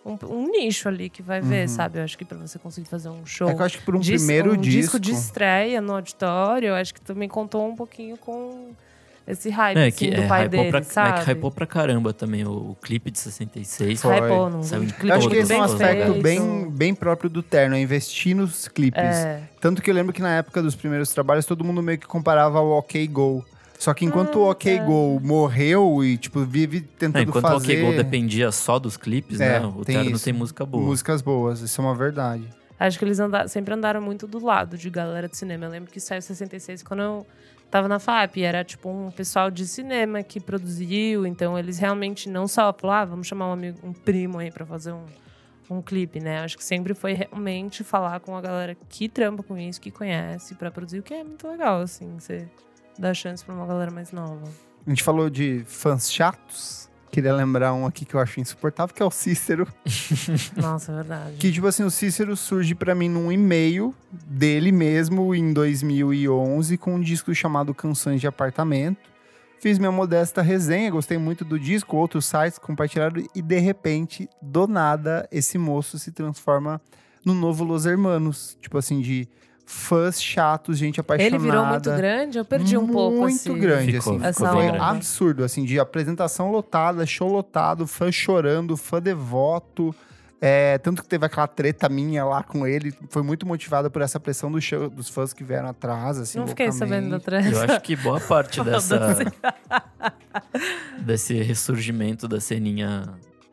B: um, um nicho ali que vai ver,
A: Uhum.
B: sabe? Eu acho que pra você conseguir fazer um show.
A: É que eu acho que por um
B: dis-
A: primeiro
B: um
A: disco...
B: disco de estreia no auditório, eu acho que também contou um pouquinho com esse hype
C: É,
B: assim,
C: que,
B: do
C: é,
B: pai dele,
C: pra,
B: sabe?
C: é que hypou pra caramba também o, o clipe de 66.
A: Foi.
B: Hypou, não
C: Saiu em
B: clipe
A: Eu acho que esse é um aspecto bem, bem próprio do Terno, é investir nos clipes.
B: É.
A: Tanto que eu lembro que na época dos primeiros trabalhos, todo mundo meio que comparava ao OK Go. Só que enquanto o OK
B: tá.
A: Go morreu e, tipo, vive tentando
C: enquanto
A: fazer
C: o OK Go dependia só dos clipes,
A: É,
C: né? O
A: tem
C: Terno
A: isso.
C: tem música boa.
A: músicas boas, isso é uma verdade.
B: Acho que eles anda- sempre andaram muito do lado de galera de cinema. Eu lembro que saiu 66 quando eu tava na FAP. Era tipo um pessoal de cinema que produziu. Então eles realmente não só falaram, ah, vamos chamar um amigo, um primo aí pra fazer um, um clipe, né? Acho que sempre foi realmente falar com a galera que trampa com isso, que conhece, pra produzir, o que é muito legal, assim, você dá chance pra uma galera mais nova.
A: A gente falou de fãs chatos. Queria lembrar um aqui que eu acho insuportável, que é o Cícero. [LAUGHS]
B: Nossa, é verdade.
A: Que, tipo assim, o Cícero surge pra mim num e-mail dele mesmo em 2011 com um disco chamado Canções de Apartamento. Fiz minha modesta resenha, gostei muito do disco, outros sites compartilharam e de repente, do nada, esse moço se transforma no novo Los Hermanos. Tipo assim, de fãs chatos, gente apaixonada.
B: Ele virou muito grande? Eu perdi um pouco
A: Muito
B: assim.
A: grande,
C: Ficou-
A: assim.
B: ficou
A: Foi
B: bem grande.
A: absurdo, assim, de apresentação lotada, show lotado, fã chorando, fã devoto. É, tanto que teve aquela treta minha lá com ele, foi muito motivada por essa pressão do show, dos fãs que vieram atrás, assim,
B: Não fiquei sabendo da.
C: Eu acho que boa parte [LAUGHS] dessa [LAUGHS] desse ressurgimento da ceninha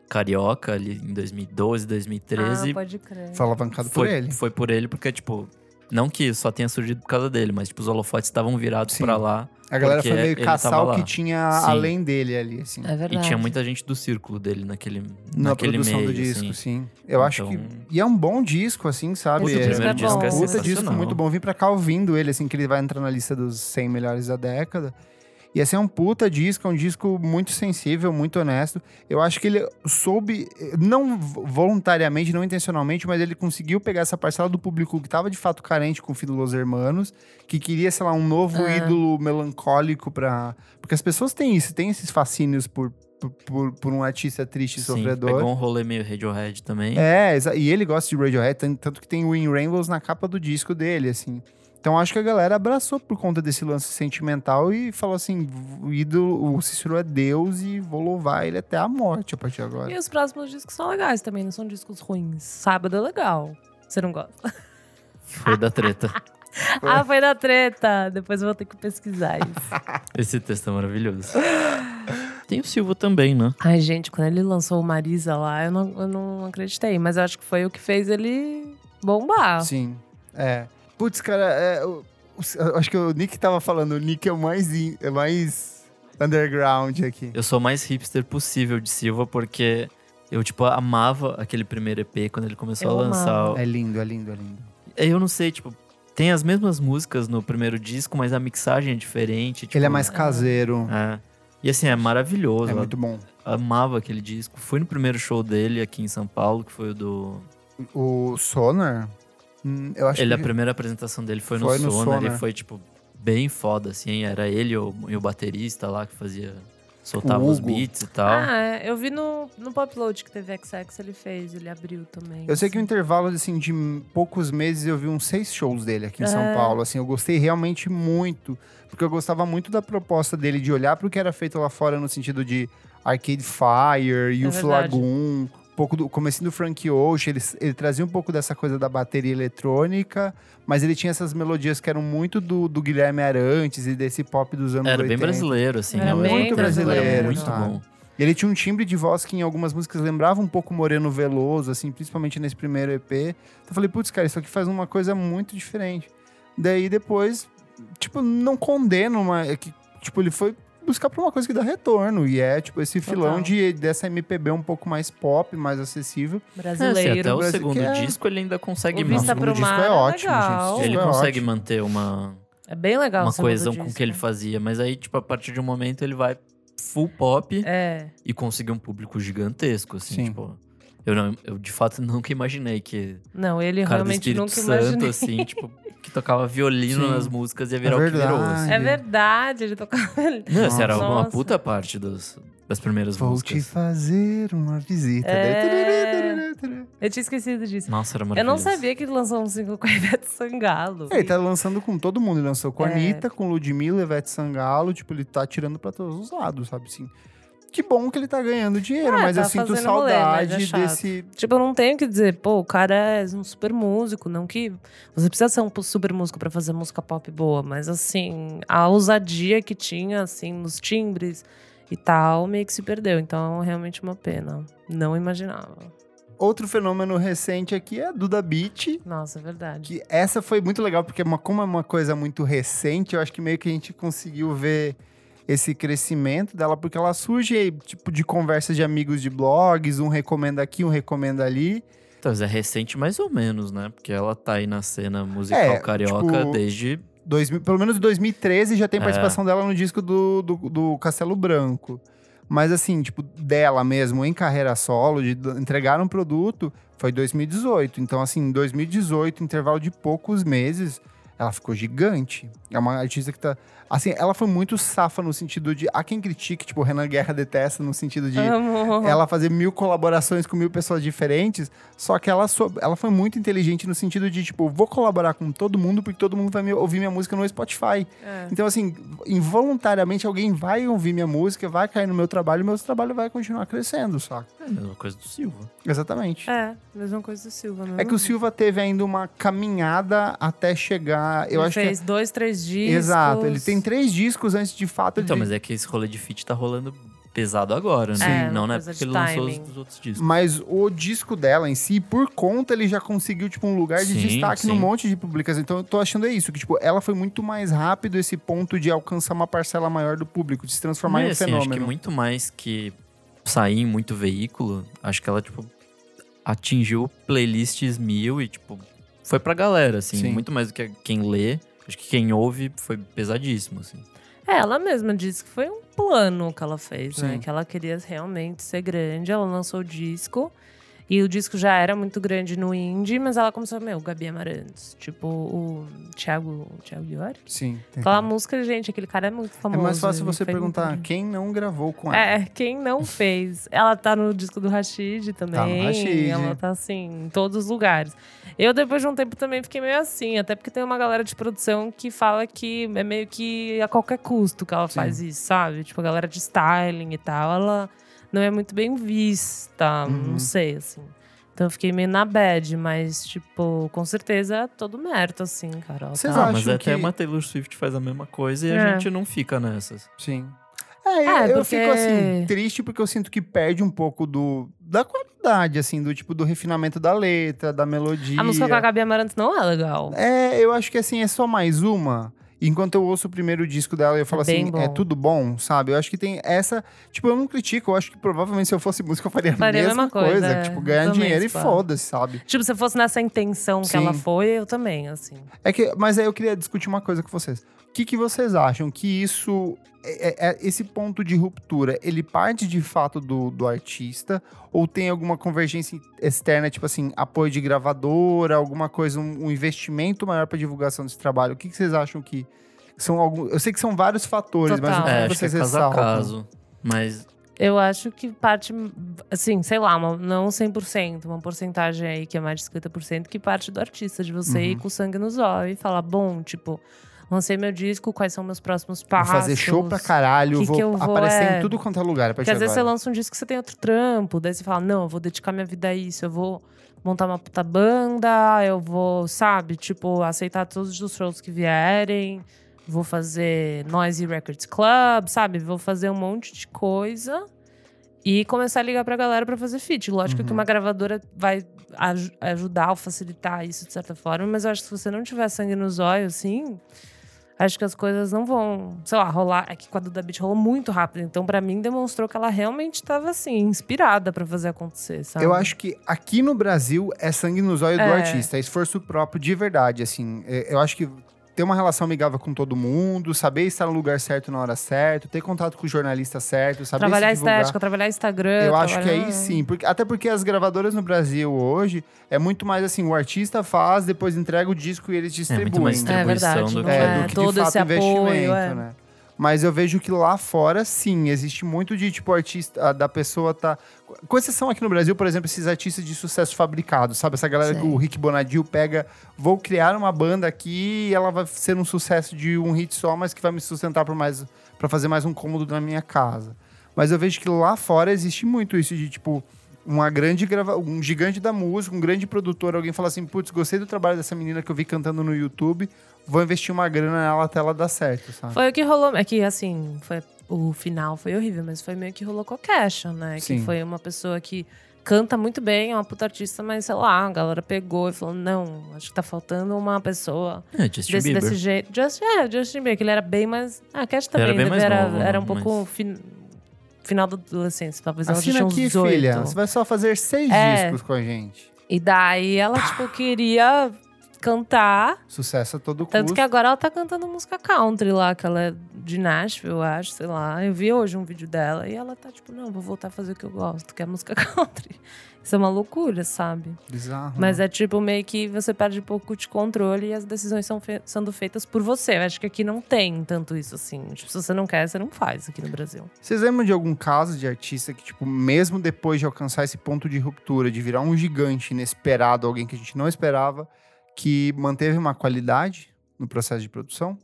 C: carioca ali em 2012, 2013
B: Ah, pode crer.
A: Foi alavancado por
C: foi,
A: ele.
C: foi por ele porque tipo não que só tenha surgido por causa dele, mas tipo os holofotes estavam virados pra lá
A: A galera foi meio
C: ele
A: caçar o que tinha
C: Sim.
A: além dele ali, assim.
B: É verdade.
C: e tinha muita gente do círculo dele naquele
A: na
C: naquele
A: produção
C: meio,
A: do disco,
C: assim.
A: sim. Eu acho que.
C: Então-
A: E é um bom disco, assim, sabe?
B: Esse
C: O
A: É-
B: disco
C: primeiro
B: é
C: disco é
A: Puta disco muito bom. Vim pra cá ouvindo ele, assim, que ele vai entrar na lista dos 100 melhores da década. E assim, é um puta disco, é um disco muito sensível, muito honesto. Eu acho que ele soube, não vo- voluntariamente, não intencionalmente, mas ele conseguiu pegar essa parcela do público que tava de fato carente com o filho dos Hermanos, que queria, sei lá, um novo
B: Ah.
A: ídolo melancólico pra. Porque as pessoas têm isso, têm esses fascínios por, por, por- por um artista triste e sofredor.
C: pegou um rolê meio Radiohead também.
A: É, e ele gosta de Radiohead, tan- tanto que tem o In Rainbows na capa do disco dele, assim. Então acho que a galera abraçou por conta desse lance sentimental e falou assim: o ídolo, o Cícero é Deus e vou louvar ele até a morte a partir de agora.
B: E os próximos discos são legais também, não são discos ruins. Sábado é legal. Você não gosta?
C: Foi da treta. [LAUGHS]
B: Ah, foi na treta. Depois eu vou ter que pesquisar isso. [LAUGHS]
C: Esse texto é maravilhoso. Tem o Silva também, né?
B: Ai, gente, quando ele lançou o Marisa lá, eu não, eu não acreditei. Mas eu acho que foi o que fez ele bombar.
A: Sim. É. Putz, cara, é, o- o- eu acho que o Nick tava falando, o Nick é o mais, in- é mais underground aqui.
C: Eu sou o mais hipster possível de Silva, porque eu, tipo, amava aquele primeiro EP quando ele começou
B: Eu
C: a lançar.
B: amava.
A: É lindo, é lindo, é lindo.
C: Eu não sei, tipo, tem as mesmas músicas no primeiro disco, mas a mixagem é diferente. tipo,
A: Ele é mais caseiro.
C: É. E assim, é maravilhoso.
A: É
C: eu
A: muito bom.
C: amava aquele disco. Fui no primeiro show dele aqui em São Paulo, que foi o do.
A: O Sonar, hum, eu acho
C: ele,
A: que...
C: a primeira apresentação dele foi,
A: Foi
C: no,
A: no
C: Sonar,
A: Sonar.
C: e foi, tipo, bem foda, assim. Era ele e o, e o baterista lá que fazia. soltava os beats e tal.
B: Ah, é, eu vi no, no Popload que teve XX, ele fez, ele abriu também.
A: Eu sei que no
B: assim.
A: intervalo assim, de poucos meses eu vi uns seis shows dele aqui em São
B: É.
A: Paulo. Assim, eu gostei realmente muito. Porque eu gostava muito da proposta dele de olhar para o que era feito lá fora no sentido de Arcade Fire, Youth
B: É verdade.
A: Lagoon, um pouco do comecinho do Frank Ocean. Ele, ele trazia um pouco dessa coisa da bateria eletrônica, mas ele tinha essas melodias que eram muito do, do Guilherme Arantes e desse pop dos anos
C: Era
A: 80.
C: bem brasileiro, assim.
B: Era bem
C: lembro.
A: brasileiro,
C: Era muito
A: sabe?
C: bom.
A: E ele tinha um timbre de voz que em algumas músicas lembrava um pouco Moreno Veloso, assim, principalmente nesse primeiro EP. Então eu falei, putz, cara, isso aqui faz uma coisa muito diferente. Daí depois, tipo, não condeno, mas é que, tipo, ele foi buscar pra uma coisa que dá retorno. E é, tipo, esse filão
B: Total.
A: de, dessa MPB um pouco mais pop, mais acessível.
C: É, assim,
B: Brasileiro.
C: até o
A: Brasil-
C: segundo
A: é-
C: disco ele ainda consegue
B: O Vista pro
A: disco
B: Mar
A: é
B: é
A: ótimo,
B: legal.
A: gente.
C: Ele
A: é
C: consegue
A: ótimo.
C: manter uma,
B: É bem legal
C: uma coesão com o que ele fazia. Mas aí, tipo, a partir de um momento ele vai full pop
B: É.
C: e conseguir um público gigantesco, assim,
A: Sim.
C: tipo... Eu, não, eu de fato [LAUGHS] nunca imaginei que
B: Não, ele
C: cara do
B: realmente
C: Espírito
B: nunca
C: Santo,
B: imaginei.
C: assim, tipo, que tocava violino
A: Sim.
C: nas músicas ia virar o que virou, assim.
B: É verdade, ele tocava. [LAUGHS]
C: Não, essa era uma puta parte dos, das primeiras
A: Vou te
C: músicas.
A: fazer uma visita.
B: É. [LAUGHS] Eu tinha esquecido disso.
C: Nossa, era
B: Eu
C: maravilhoso.
B: não sabia que ele lançou um single com a Ivete Sangalo.
A: É, Ele tá lançando com todo mundo. Ele lançou com a
B: É.
A: Anitta, com Ludmilla, Ivete Sangalo. Tipo, ele tá tirando pra todos os lados, sabe? Assim, que bom que ele tá ganhando dinheiro,
B: Ah,
A: mas
B: tá
A: eu sinto
B: rolê,
A: saudade
B: é
A: desse...
B: Tipo, eu não tenho que dizer, pô, o cara é um super músico, não que você precisa ser um super músico pra fazer música pop boa, mas assim, a ousadia que tinha assim nos timbres e tal meio que se perdeu, então é realmente uma pena. Não imaginava.
A: Outro fenômeno recente aqui é a Duda Beat.
B: Nossa, é verdade.
A: Que essa foi muito legal, porque é uma, como é uma coisa muito recente, eu acho que meio que a gente conseguiu ver esse crescimento dela, porque ela surge, tipo, de conversas de amigos de blogs, um recomenda aqui, um recomenda ali.
C: Então, mas é recente mais ou menos, né? Porque ela tá aí na cena musical
A: É,
C: carioca
A: tipo,
C: desde...
A: 2000, pelo menos em 2013 já tem
C: É.
A: participação dela no disco do, do, do Castelo Branco. Mas assim, tipo, dela mesmo, em carreira solo, de entregar um produto, foi 2018. Então, assim, em 2018, intervalo de poucos meses, ela ficou gigante. É uma artista que tá. Assim, ela foi muito safa no sentido de. Há quem critique, tipo, o Renan Guerra detesta, no sentido de
B: Amo.
A: ela fazer mil colaborações com mil pessoas diferentes, só que ela, soube- ela foi muito inteligente no sentido de, tipo, vou colaborar com todo mundo porque todo mundo vai me ouvir minha música no Spotify.
B: É.
A: Então, assim, involuntariamente alguém vai ouvir minha música, vai cair no meu trabalho e meu trabalho vai continuar crescendo, saca?
C: É a mesma coisa do Silva.
A: Exatamente.
B: É, mesma coisa do Silva, né?
A: É que o Silva teve ainda uma caminhada até chegar. Eu
B: ele
A: acho
B: fez dois, três
A: que.
B: discos.
A: Exato, ele tem três discos antes de fato
C: Então,
A: de.
C: mas é que esse rolê de feat tá rolando pesado agora,
B: Sim.
C: né?
B: É,
C: Não, né? Porque ele lançou os, os outros discos.
A: Mas o disco dela em si, por conta, ele já conseguiu, tipo, um lugar de
C: Sim,
A: destaque
C: sim.
A: num monte de publicações. Então, eu tô achando é isso, que, tipo, ela foi muito mais rápido esse ponto de alcançar uma parcela maior do público, de se transformar
C: Mas,
A: em um
C: assim,
A: fenômeno.
C: acho que muito mais que sair em muito veículo, acho que ela, tipo, atingiu playlists mil e, tipo, foi pra galera, assim.
A: Sim.
C: Muito mais do que quem lê. Acho que quem ouve foi pesadíssimo, assim.
B: É, ela mesma disse que foi um plano que ela fez, né?
A: Sim.
B: Que ela queria realmente ser grande. Ela lançou o disco. E o disco já era muito grande no indie, mas ela começou, meu, Gabi Amarantos. Tipo, o Thiago, o Thiago York.
A: Sim.
B: Aquela música, gente, aquele cara é muito
A: É
B: famoso.
A: mais fácil você perguntar quem não gravou com ela.
B: É, quem não fez. Ela tá no disco do Rashid também.
A: Rashid.
B: Ela tá assim, em todos os lugares. Eu, depois de um tempo, também fiquei meio assim. Até porque tem uma galera de produção que fala que é meio que a qualquer custo que ela
A: Sim.
B: faz isso, sabe? Tipo, a galera de styling e tal, ela não é muito bem vista.
A: Uhum.
B: Não sei, assim. Então eu fiquei meio na bad, mas, tipo, com certeza todo mérito, assim, cara. Ela
A: Vocês
B: tá-
C: Ah, mas
A: acham
C: até
A: que-
C: uma Taylor Swift faz a mesma coisa e
B: É.
C: a gente não fica nessas.
A: Sim. É, eu,
B: É,
A: eu
B: porque-
A: fico assim, triste porque eu sinto que perde um pouco do da qualidade, assim, do tipo do refinamento da letra, da melodia.
B: A música com a Gabi Amarantos não é legal.
A: É, eu acho que assim, é só mais uma. Enquanto eu ouço o primeiro disco dela, eu falo
B: bem
A: assim,
B: bom.
A: é tudo bom, sabe? Eu acho que tem essa. Tipo, eu não critico, eu acho que provavelmente se eu fosse música, eu faria,
B: Faria
A: a mesma coisa.
B: é.
A: Tipo, ganhar
B: Eu
A: dinheiro e foda-se, sabe?
B: Tipo, se fosse nessa intenção que
A: Sim.
B: ela foi, eu também, assim.
A: É que, mas aí eu queria discutir uma coisa com vocês. O que, que vocês acham que isso. É, é- é- esse ponto de ruptura, ele parte de fato do, do artista? Ou tem alguma convergência externa, tipo assim, apoio de gravadora, alguma coisa, um, um investimento maior para divulgação desse trabalho? O que, que vocês acham que são alguns. Eu sei que são vários fatores, mas o
B: Total.
A: que
C: É,
A: que
C: acho que é
A: vocês
C: caso caso. Mas
B: Eu acho que parte, assim, sei lá, uma- não 100%, uma porcentagem aí que é mais de 50%, que parte do artista, de você ir
A: Uhum.
B: com sangue nos olhos e falar, bom, tipo, lancei meu disco, quais são meus próximos
A: Vou
B: passos?
A: fazer show pra caralho,
B: que
A: vou,
B: que vou,
A: aparecer
B: é,
A: em tudo quanto é lugar.
B: Porque às vezes você lança um disco que você tem outro trampo, daí você fala, não, eu vou dedicar minha vida a isso, eu vou montar uma puta banda, eu vou, sabe, tipo, aceitar todos os shows que vierem, vou fazer Noisy Records Club, sabe? Vou fazer um monte de coisa e começar a ligar pra galera pra fazer feat. Lógico que
A: Uhum.
B: uma gravadora vai aj- ajudar ou facilitar isso de certa forma, mas eu acho que se você não tiver sangue nos olhos, assim, acho que as coisas não vão, sei lá, rolar. É que com a Duda Beat rolou muito rápido. Então, pra mim, demonstrou que ela realmente estava, assim, inspirada pra fazer acontecer, sabe?
A: Eu acho que aqui no Brasil é sangue nos olhos do
B: É.
A: artista, é esforço próprio de verdade, assim. É, Eu acho que ter uma relação amigável com todo mundo, saber estar no lugar certo na hora certa, ter contato com o jornalista certo, saber
B: Trabalhar estética, trabalhar Instagram.
A: Eu acho que
B: trabalhar-
A: aí sim, porque, até porque as gravadoras no Brasil hoje é muito mais assim, o artista faz, depois entrega o disco e eles distribuem.
C: muito mais
A: né?
B: É verdade,
C: distribuição do
A: É,
B: é,
A: do que
B: todo
A: de fato
B: esse apoio,
A: investimento,
B: é.
A: né? Mas eu vejo que lá fora, sim, existe muito de, tipo, artista, a- da pessoa tá... Com exceção aqui no Brasil, por exemplo, esses artistas de sucesso fabricados, sabe? Essa galera que
B: Sei.
A: o Rick Bonadil pega, vou criar uma banda aqui e ela vai ser um sucesso de um hit só, mas que vai me sustentar por mais... para fazer mais um cômodo na minha casa. Mas eu vejo que lá fora existe muito isso de, tipo, uma grande grava... um gigante da música, um grande produtor, alguém fala assim, putz, gostei do trabalho dessa menina que eu vi cantando no YouTube, vou investir uma grana nela até ela dar certo, sabe?
B: Foi o que rolou. É que, assim, foi, o final foi horrível, mas foi meio que rolou com a Kesha, né?
A: Sim.
B: Que foi uma pessoa que canta muito bem, é uma puta artista, mas sei lá, a galera pegou e falou: não, acho que tá faltando uma pessoa
C: É, Justin
B: desse,
C: Bieber.
B: desse jeito. Just, é, Justin Bieber, que ele era bem mais. Ah, a Kesha também
C: Era mais
B: era,
C: novo,
B: era um pouco.
C: Mas-
B: fin- Final da adolescência, talvez ela
A: Assina
B: tinha uns
A: aqui,
B: 18.
A: filha. Você vai só fazer seis
B: É.
A: discos com a gente.
B: E daí ela, tipo, queria cantar.
A: Sucesso a todo
B: Tanto
A: custo.
B: que agora ela tá cantando música country lá, que ela é de Nashville, eu acho, sei lá. Eu vi hoje um vídeo dela e ela tá tipo, não, vou voltar a fazer o que eu gosto, que é música [LAUGHS] country. Isso é uma loucura, sabe?
A: Bizarro.
B: Mas
A: né?
B: é tipo meio que você perde um pouco de controle e as decisões são fe- sendo feitas por você. Eu acho que aqui não tem tanto isso assim. Tipo, se você não quer, você não faz aqui no Brasil.
A: Vocês lembram de algum caso de artista que, tipo, mesmo depois de alcançar esse ponto de ruptura, de virar um gigante inesperado, alguém que a gente não esperava, que manteve uma qualidade no processo de produção?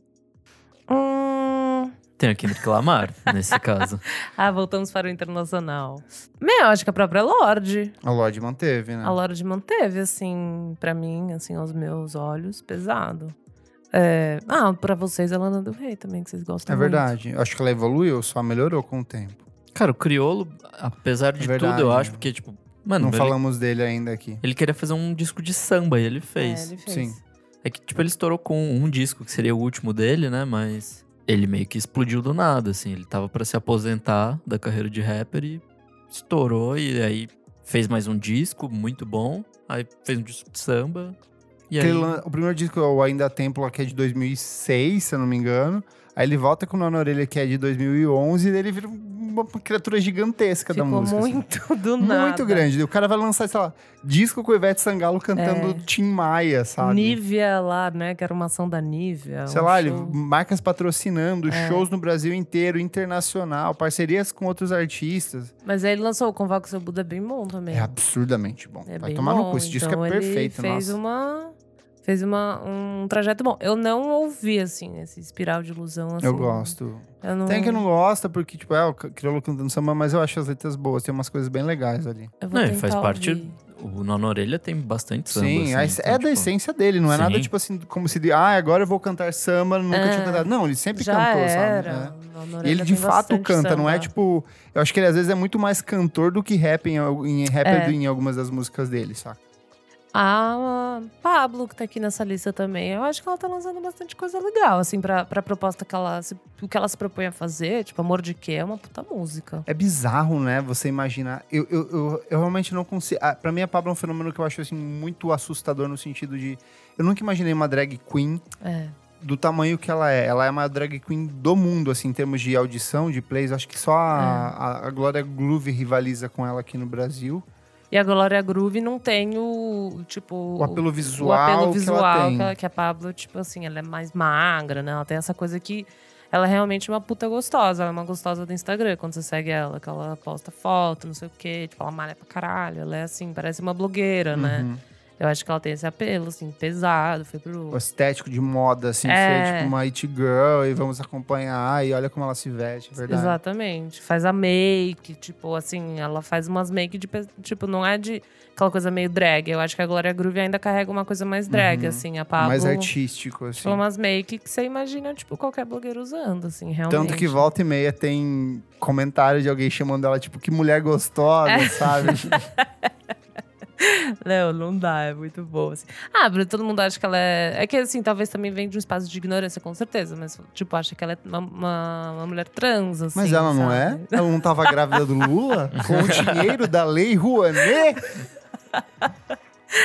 B: Hum...
C: Tem aqui Kendrick Lamar, nesse caso. [LAUGHS]
B: Ah, voltamos para o internacional. Meu, eu acho que a própria Lorde.
A: A Lorde manteve, né?
B: A Lorde manteve, assim, pra mim, assim, aos meus olhos, pesado. É... Ah, pra vocês, a Lana do Rei também, que vocês gostam
A: É
B: muito.
A: verdade. Eu acho que ela evoluiu, só melhorou com o tempo.
C: Cara, o Criolo, apesar de
A: É verdade,
C: tudo, eu acho, porque, tipo, mano,
A: não
C: ele,
A: falamos dele ainda aqui.
C: ele queria fazer um disco de samba e ele
B: É,
C: fez.
B: ele fez.
A: Sim.
C: É que, tipo, ele estourou com um disco, que seria o último dele, né? Mas ele meio que explodiu do nada, assim. Ele tava pra se aposentar da carreira de rapper e estourou. E aí fez mais um disco muito bom. Aí fez um disco de samba. E aí...
A: O primeiro disco, o Ainda Templo, que é de 2006, se eu não me engano. Aí ele volta com o Nó na Orelha, que é de 2011, e ele vira uma criatura gigantesca da
B: Ficou
A: música. assim.
B: muito do nada.
A: Muito grande. O cara vai lançar, sei lá, disco com o Ivete Sangalo cantando
B: É.
A: Tim Maia, sabe?
B: Nívea lá, né? Que era uma ação da Nívea.
A: Sei
B: um
A: lá, ele, marcas patrocinando,
B: É.
A: shows no Brasil inteiro, internacional, parcerias com outros artistas.
B: Mas aí ele lançou o Convoca Seu Buda, é bem bom também.
A: É absurdamente bom.
B: É
A: vai tomar
B: bom.
A: no cu. Esse disco
B: Então
A: é
B: ele
A: perfeito,
B: fez
A: nossa.
B: uma fez uma, um trajeto bom. Eu não ouvi assim esse espiral de ilusão assim.
A: Eu gosto.
B: Eu não,
A: Tem que não gosta, porque, tipo, é o Criolo cantando samba, mas eu acho as letras boas. Tem umas coisas bem legais ali.
B: eu vou
C: Não, e faz parte-
B: ouvir.
C: o Nó na Orelha tem bastante samba.
A: Sim,
C: assim, então,
A: é da
C: tipo,
A: essência dele, não é nada
C: Sim.
A: tipo assim, como se de, ah, agora eu vou cantar samba, nunca
B: É.
A: tinha cantado. Não, ele sempre
B: Já
A: cantou,
B: era.
A: sabe? É. E ele de fato canta, não é
B: samba.
A: tipo. Eu acho que ele às vezes é muito mais cantor do que rap em, em rapper
B: É.
A: em algumas das músicas dele, saca?
B: A Pablo, que tá aqui nessa lista também, eu acho que ela tá lançando bastante coisa legal, assim, pra, pra proposta que ela, se, o que ela se propõe a fazer. Tipo, Amor de Quê é uma puta música.
A: É bizarro, né? Você imaginar. Eu, eu, eu, eu realmente não consigo. Ah, pra mim, a Pablo é um fenômeno que eu acho assim, muito assustador no sentido de. Eu nunca imaginei uma drag queen
B: É.
A: do tamanho que ela é. Ela é a maior drag queen do mundo, assim, em termos de audição, de plays. Acho que só
B: É.
A: a, a, a Glória Groove rivaliza com ela aqui no Brasil.
B: E a Glória Groove não tem o, tipo...
A: O apelo
B: o
A: visual,
B: apelo
A: que
B: visual
A: ela tem.
B: que, que a Pablo, tipo assim, ela é mais magra, né? Ela tem essa coisa que... Ela é realmente uma puta gostosa. Ela é uma gostosa do Instagram, quando você segue ela. Que ela posta foto, não sei o quê. Tipo, ela malha pra caralho. Ela é assim, parece uma blogueira, né? Eu acho que ela tem esse apelo, assim, pesado. Foi pro...
A: O estético de moda, assim,
B: É.
A: ser tipo uma it girl e vamos acompanhar e olha como ela se veste, é verdade.
B: Exatamente. Faz a make, tipo, assim, ela faz umas make de. Tipo, não é de aquela coisa meio drag. Eu acho que a Glória Groove ainda carrega uma coisa mais drag,
A: Uhum.
B: assim. A Pablo.
A: Mais artístico, assim.
B: Tipo, umas make que você imagina, tipo, qualquer blogueiro usando, assim, realmente.
A: Tanto que volta e meia tem comentário de alguém chamando ela, tipo, que mulher gostosa,
B: É.
A: sabe? [LAUGHS] [LAUGHS]
B: Não, não dá, é muito bom, assim. Ah, Bruno, todo mundo acha que ela é... É que, assim, talvez também vem de um espaço de ignorância, com certeza. Mas, tipo, acha que ela é uma, uma, uma mulher trans, assim,
A: Mas ela não é?
B: sabe?
A: Ela não tava grávida do Lula? [LAUGHS] Com o dinheiro da lei Rouanet?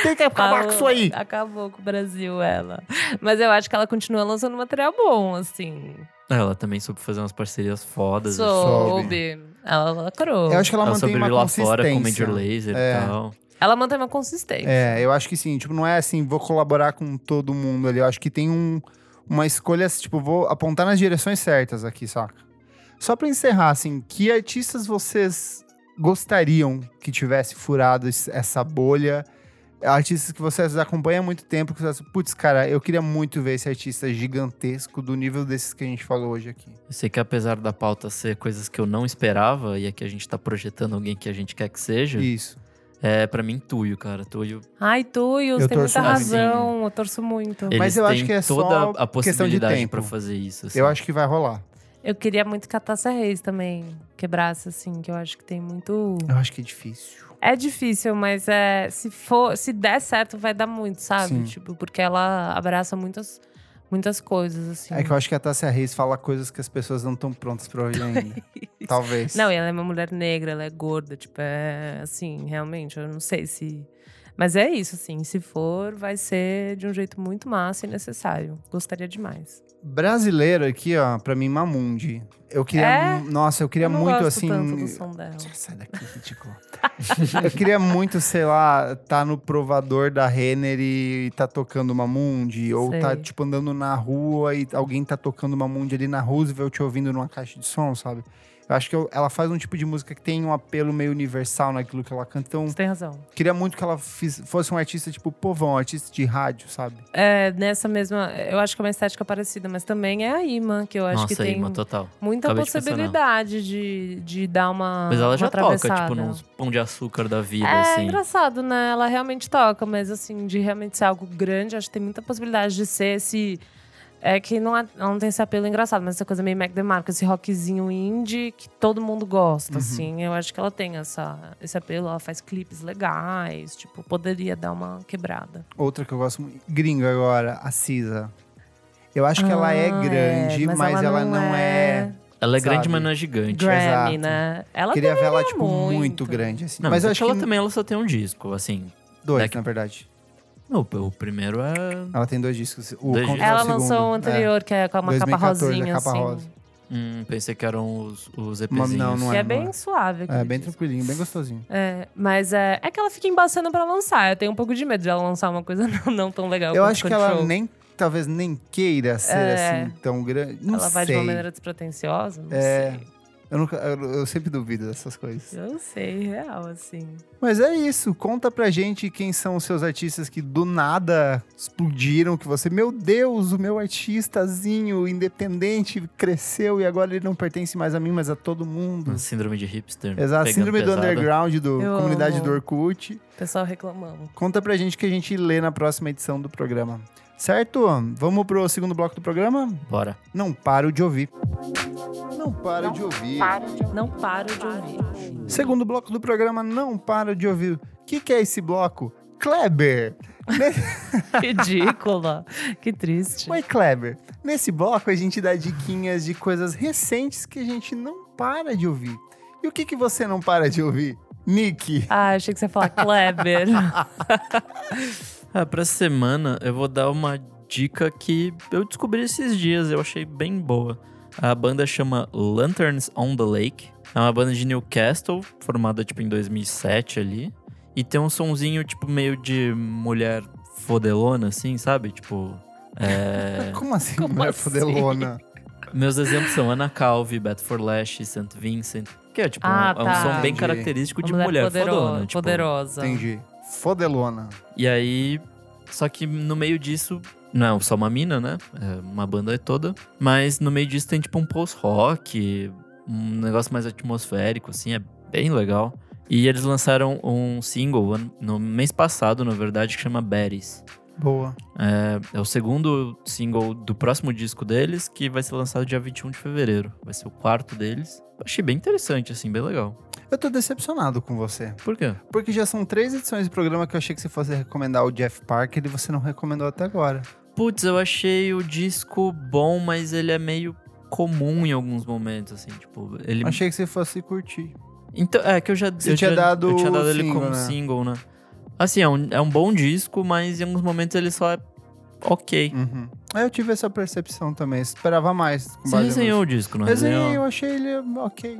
A: Tem que acabar com isso aí.
B: Acabou com o Brasil, ela. Mas eu acho que ela continua lançando material bom, assim.
C: Ela também soube fazer umas parcerias fodas. assim.
B: Soube. Ela lacrou.
A: Eu acho que ela,
C: Ela
A: mantém uma
C: sobreviveu lá fora com
A: consistência.
C: Major Laser
A: É.
C: e tal.
B: Ela mantém uma consistência.
A: É, eu acho que sim. Tipo, não é assim, vou colaborar com todo mundo ali. Eu acho que tem um, uma escolha, tipo, vou apontar nas direções certas aqui, saca? Só pra encerrar, assim, que artistas vocês gostariam que tivesse furado es- essa bolha? Artistas que vocês acompanham há muito tempo, que vocês, putz, cara, eu queria muito ver esse artista gigantesco do nível desses que a gente falou hoje aqui.
C: Eu sei que apesar da pauta ser coisas que eu não esperava, e aqui a gente tá projetando alguém que a gente quer que seja,
A: Isso.
C: É pra mim Tuyo, cara. Tuyo,
B: Ai, Tuyo, você tem muita
C: muito.
B: razão. Eu torço muito.
C: eles
A: Mas eu acho que é
C: toda
A: só
C: a
A: questão de
C: possibilidade
A: tempo.
C: pra fazer isso. assim.
A: Eu acho que vai rolar.
B: Eu queria muito que a Reis também quebrasse, assim, que eu acho que tem muito.
A: Eu acho que é difícil.
B: É difícil, mas é, se for, se der certo, vai dar muito, sabe?
A: Sim.
B: Tipo, porque ela abraça muitas, muitas coisas, assim.
A: É que eu acho que a Tássia Reis fala coisas que as pessoas não estão prontas pra ouvir ainda. [LAUGHS] Talvez.
B: Não, e ela é uma mulher negra, ela é gorda, tipo, é assim, realmente, eu não sei se. Mas é isso, assim, se for, vai ser de um jeito muito massa e necessário. Gostaria demais.
A: Brasileiro aqui, ó, pra mim, Mamundi. Eu queria.
B: É?
A: Nossa, eu queria
B: eu
A: muito assim.
B: tanto do som dela.
A: Sai daqui, ridículo. [LAUGHS] eu queria muito, sei lá, tá no provador da Renner e tá tocando Mamundi. Ou tá,
B: Sei.
A: tipo, andando na rua e alguém tá tocando Mamundi ali na Roosevelt ouvindo numa caixa de som, sabe? Eu acho que eu- ela faz um tipo de música que tem um apelo meio universal naquilo que ela canta. Então,
B: Você tem razão.
A: queria muito que ela fiz- fosse um artista, tipo, povão, um artista de rádio, sabe?
B: É, nessa mesma. Eu acho que é uma estética parecida, mas também é a Ima, que eu acho
C: Nossa,
B: que tem
C: Ima, total.
B: muita
C: Acabei de pensar
B: possibilidade de, de dar uma.
C: Mas ela já toca, tipo, nos pão de açúcar da vida,
B: É
C: assim.
B: engraçado, né? Ela realmente toca, mas assim, de realmente ser algo grande, acho que tem muita possibilidade de ser esse. É que não, é- ela não tem esse apelo engraçado, mas essa coisa meio Mac DeMarco, esse rockzinho indie que todo mundo gosta, assim. Eu acho que ela tem essa, esse apelo, ela faz clipes legais, tipo, poderia dar uma quebrada.
A: Outra que eu gosto muito. Gringa agora, a Cisa. Eu acho que ela é
B: Ah,
A: grande, mas, ela, não é.
C: Ela é grande,
A: Sabe?
C: mas não é gigante.
B: Grammy,
A: Exato.
B: né? Ela
A: Queria ver ela,
B: deveria
A: tipo, muito, grande, assim.
C: Não,
A: mas
C: mas
A: eu
C: é
A: acho
C: que
A: que
C: ela também ela só tem um disco, assim.
A: dois,
C: daqui-
A: na verdade.
C: Não, o primeiro é.
A: Ela tem dois discos. O
C: Dois discos.
A: é o
B: Ela lançou o anterior, que é com uma capa
A: 2014, a
B: rosinha,
A: capa
B: assim.
A: rosa.
C: Hum, pensei que eram os, os EPzinhos.
A: não, não
B: Que
A: é,
B: é bem
A: não
B: suave.
A: É, bem
B: disco.
A: tranquilinho, bem gostosinho.
B: É, mas é, é que ela fica embaçando pra lançar. Eu tenho um pouco de medo de ela lançar uma coisa [LAUGHS] não, não tão legal.
A: Eu acho que ela nem, talvez nem queira ser
B: É.
A: assim tão grande. Não
B: Ela vai
A: sei.
B: de uma maneira despretensiosa. Não
A: É.
B: sei.
A: Eu, nunca, eu, eu sempre duvido dessas coisas.
B: Eu sei, real, assim.
A: Mas é isso. Conta pra gente quem são os seus artistas que do nada explodiram. Que você, meu Deus, o meu artistazinho independente cresceu e agora ele não pertence mais a mim, mas a todo mundo.
C: Síndrome de hipster.
A: Exato, síndrome do
C: pesado.
A: underground, do
B: Eu
A: comunidade
B: amo.
A: do Orkut.
B: Pessoal reclamando.
A: Conta pra gente que a gente lê na próxima edição do programa. Certo? Vamos pro segundo bloco do programa?
C: Bora.
A: Não paro de ouvir. Não paro de ouvir.
B: Não paro de ouvir.
A: Segundo bloco do programa, não paro de ouvir. O que, que é esse bloco? Kleber! [LAUGHS]
B: Ridícula. que triste.
A: Oi, Kleber. Nesse bloco a gente dá diquinhas de coisas recentes que a gente não para de ouvir. E o que, que você não para de ouvir? Nick.
B: Ah, achei que você ia falar Kleber. [LAUGHS]
C: Ah, pra semana eu vou dar uma dica que eu descobri esses dias, eu achei bem boa. A banda chama Lanterns on the Lake. É uma banda de Newcastle, formada tipo em 2007 ali. E tem um sonzinho tipo meio de mulher fodelona, assim, sabe? Tipo. É... [LAUGHS]
A: Como assim,
B: Como
A: mulher
B: assim?
A: fodelona?
C: Meus exemplos são Ana Calvi, Beth for Lash, St. Vincent. Que é tipo
B: Ah,
C: um, é um
B: tá.
C: som bem
A: Entendi.
C: característico de
B: Uma
C: mulher
B: podero-
C: fodona. Tipo,
B: poderosa.
A: Entendi. Fodelona.
C: E aí, só que no meio disso, não é só uma mina, né? É uma banda toda. Mas no meio disso tem tipo um post-rock, um negócio mais atmosférico, assim, é bem legal. E eles lançaram um single no mês passado, na verdade, que chama Berries.
A: Boa.
C: É, é o segundo single do próximo disco deles, que vai ser lançado dia 21 de fevereiro. Vai ser o quarto deles. Eu achei bem interessante, assim, bem legal.
A: Eu tô decepcionado com você.
C: Por quê?
A: Porque já são três edições de programa que eu achei que você fosse recomendar o Jeff Parker e você não recomendou até agora.
C: Putz, eu achei o disco bom, mas ele é meio comum em alguns momentos, assim, tipo, ele...
A: Achei que você fosse curtir.
C: Então, é que eu já...
A: Você
C: eu
A: tinha
C: já-
A: dado
C: Eu tinha dado ele
A: single,
C: como
A: né?
C: single, né? Assim, é um, é um bom disco, mas em alguns momentos ele só é ok.
A: Uhum. Eu tive essa percepção também. Esperava mais.
C: Você resenhou
A: nos-
C: o disco, não
A: Desenhei,
C: resenhou?
A: eu achei ele ok.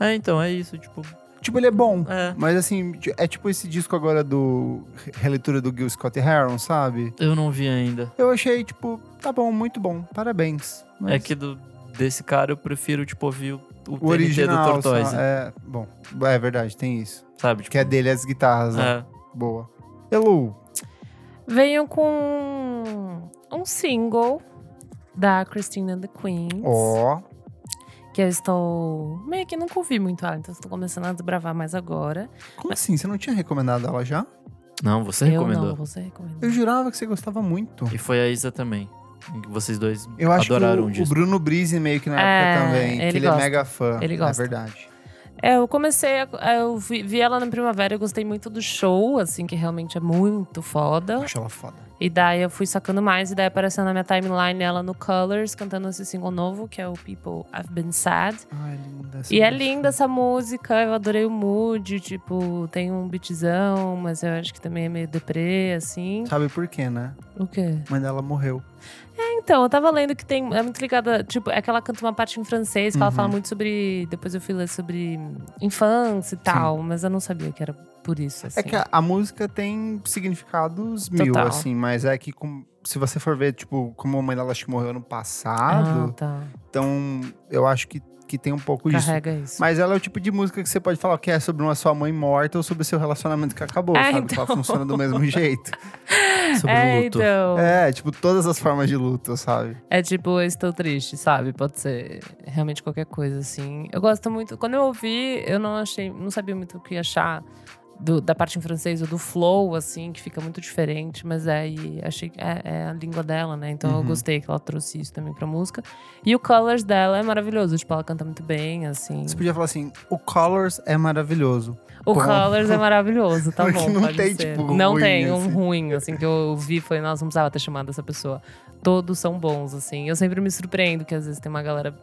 C: É, então, é isso, tipo...
A: Tipo, ele é bom.
C: É,
A: Mas assim, é tipo esse disco agora do re- releitura do Gil Scott Heron, sabe?
C: eu não vi ainda.
A: Eu achei, tipo, tá bom, muito bom. Parabéns. Mas
C: É que do, desse cara eu prefiro, tipo, ouvir o, o,
A: o original
C: do Tortoise,
A: só- é, bom, é verdade, tem isso.
C: sabe? Tipo,
A: Que é dele as guitarras, né?
C: É.
A: Boa. Elu,
B: Venho com um single da Christine and the Queens.
A: ó,
B: Que eu estou. Meio que nunca ouvi muito ela, então estou começando a desbravar mais agora.
A: como assim? Você não tinha recomendado ela já?
C: Não, você
B: eu
C: recomendou.
B: não, você recomendou.
A: Eu jurava que você gostava muito.
C: E foi a Isa também. Vocês dois
A: Eu acho
C: adoraram
A: que o, o. Bruno Brise meio que na
B: É,
A: época também, que
B: ele
A: ele é mega fã.
B: Ele gosta.
A: É verdade.
B: É, eu comecei, a, eu vi, vi ela na primavera, eu gostei muito do show, assim, que realmente é muito foda.
A: Acho ela foda.
B: E daí eu fui sacando mais, e daí apareceu na minha timeline ela no Colors, cantando esse single novo, que é o People I've Been Sad.
A: Ai, linda essa
B: E é
A: música.
B: linda essa música, eu adorei o mood, tipo, tem um beatzão, mas eu acho que também é meio deprê, assim.
A: Sabe por quê, né?
B: O quê?
A: A mãe dela morreu.
B: Então, eu tava lendo que tem. É muito ligada. Tipo, é que ela canta uma parte em francês, que ela
A: Uhum.
B: fala muito sobre. Depois eu fui ler sobre infância e tal, mas eu não sabia que era por isso. Assim.
A: É que a, a música tem significados mil,
B: Total.
A: assim, mas é que com- se você for ver, tipo, como a mãe dela acho que morreu ano
B: Ah,
A: passado,
B: tá.
A: então eu acho que, que tem um pouco isso.
B: Carrega isso.
A: Mas ela é o tipo de música que você pode falar que é sobre uma sua mãe morta ou sobre o seu relacionamento que acabou,
B: É,
A: sabe? Que ela
B: então.
A: funciona do mesmo [LAUGHS] jeito.
C: Sobre
B: é,
C: luto.
B: então.
A: É, tipo, todas as formas de luto, sabe?
B: É tipo, eu estou triste, sabe? Pode ser realmente qualquer coisa, assim. Eu gosto muito. Quando eu ouvi, eu não achei. Não sabia muito o que achar do- da parte em francês ou do flow, assim, que fica muito diferente. Mas aí achei que é, é a língua dela, né? Então eu
A: Uhum.
B: gostei que ela trouxe isso também pra música. E o Colors dela é maravilhoso. Tipo, ela canta muito bem, assim.
A: Você podia falar assim, o Colors é maravilhoso.
B: O
A: Bom.
B: Colors é maravilhoso, tá [LAUGHS]
A: Porque
B: bom.
A: não
B: pode
A: tem,
B: ser.
A: tipo,
B: Não
A: ruim,
B: tem um
A: assim.
B: ruim, assim, que eu vi foi, nossa, não precisava ter chamado essa pessoa. Todos são bons, assim. Eu sempre me surpreendo que às vezes tem uma galera,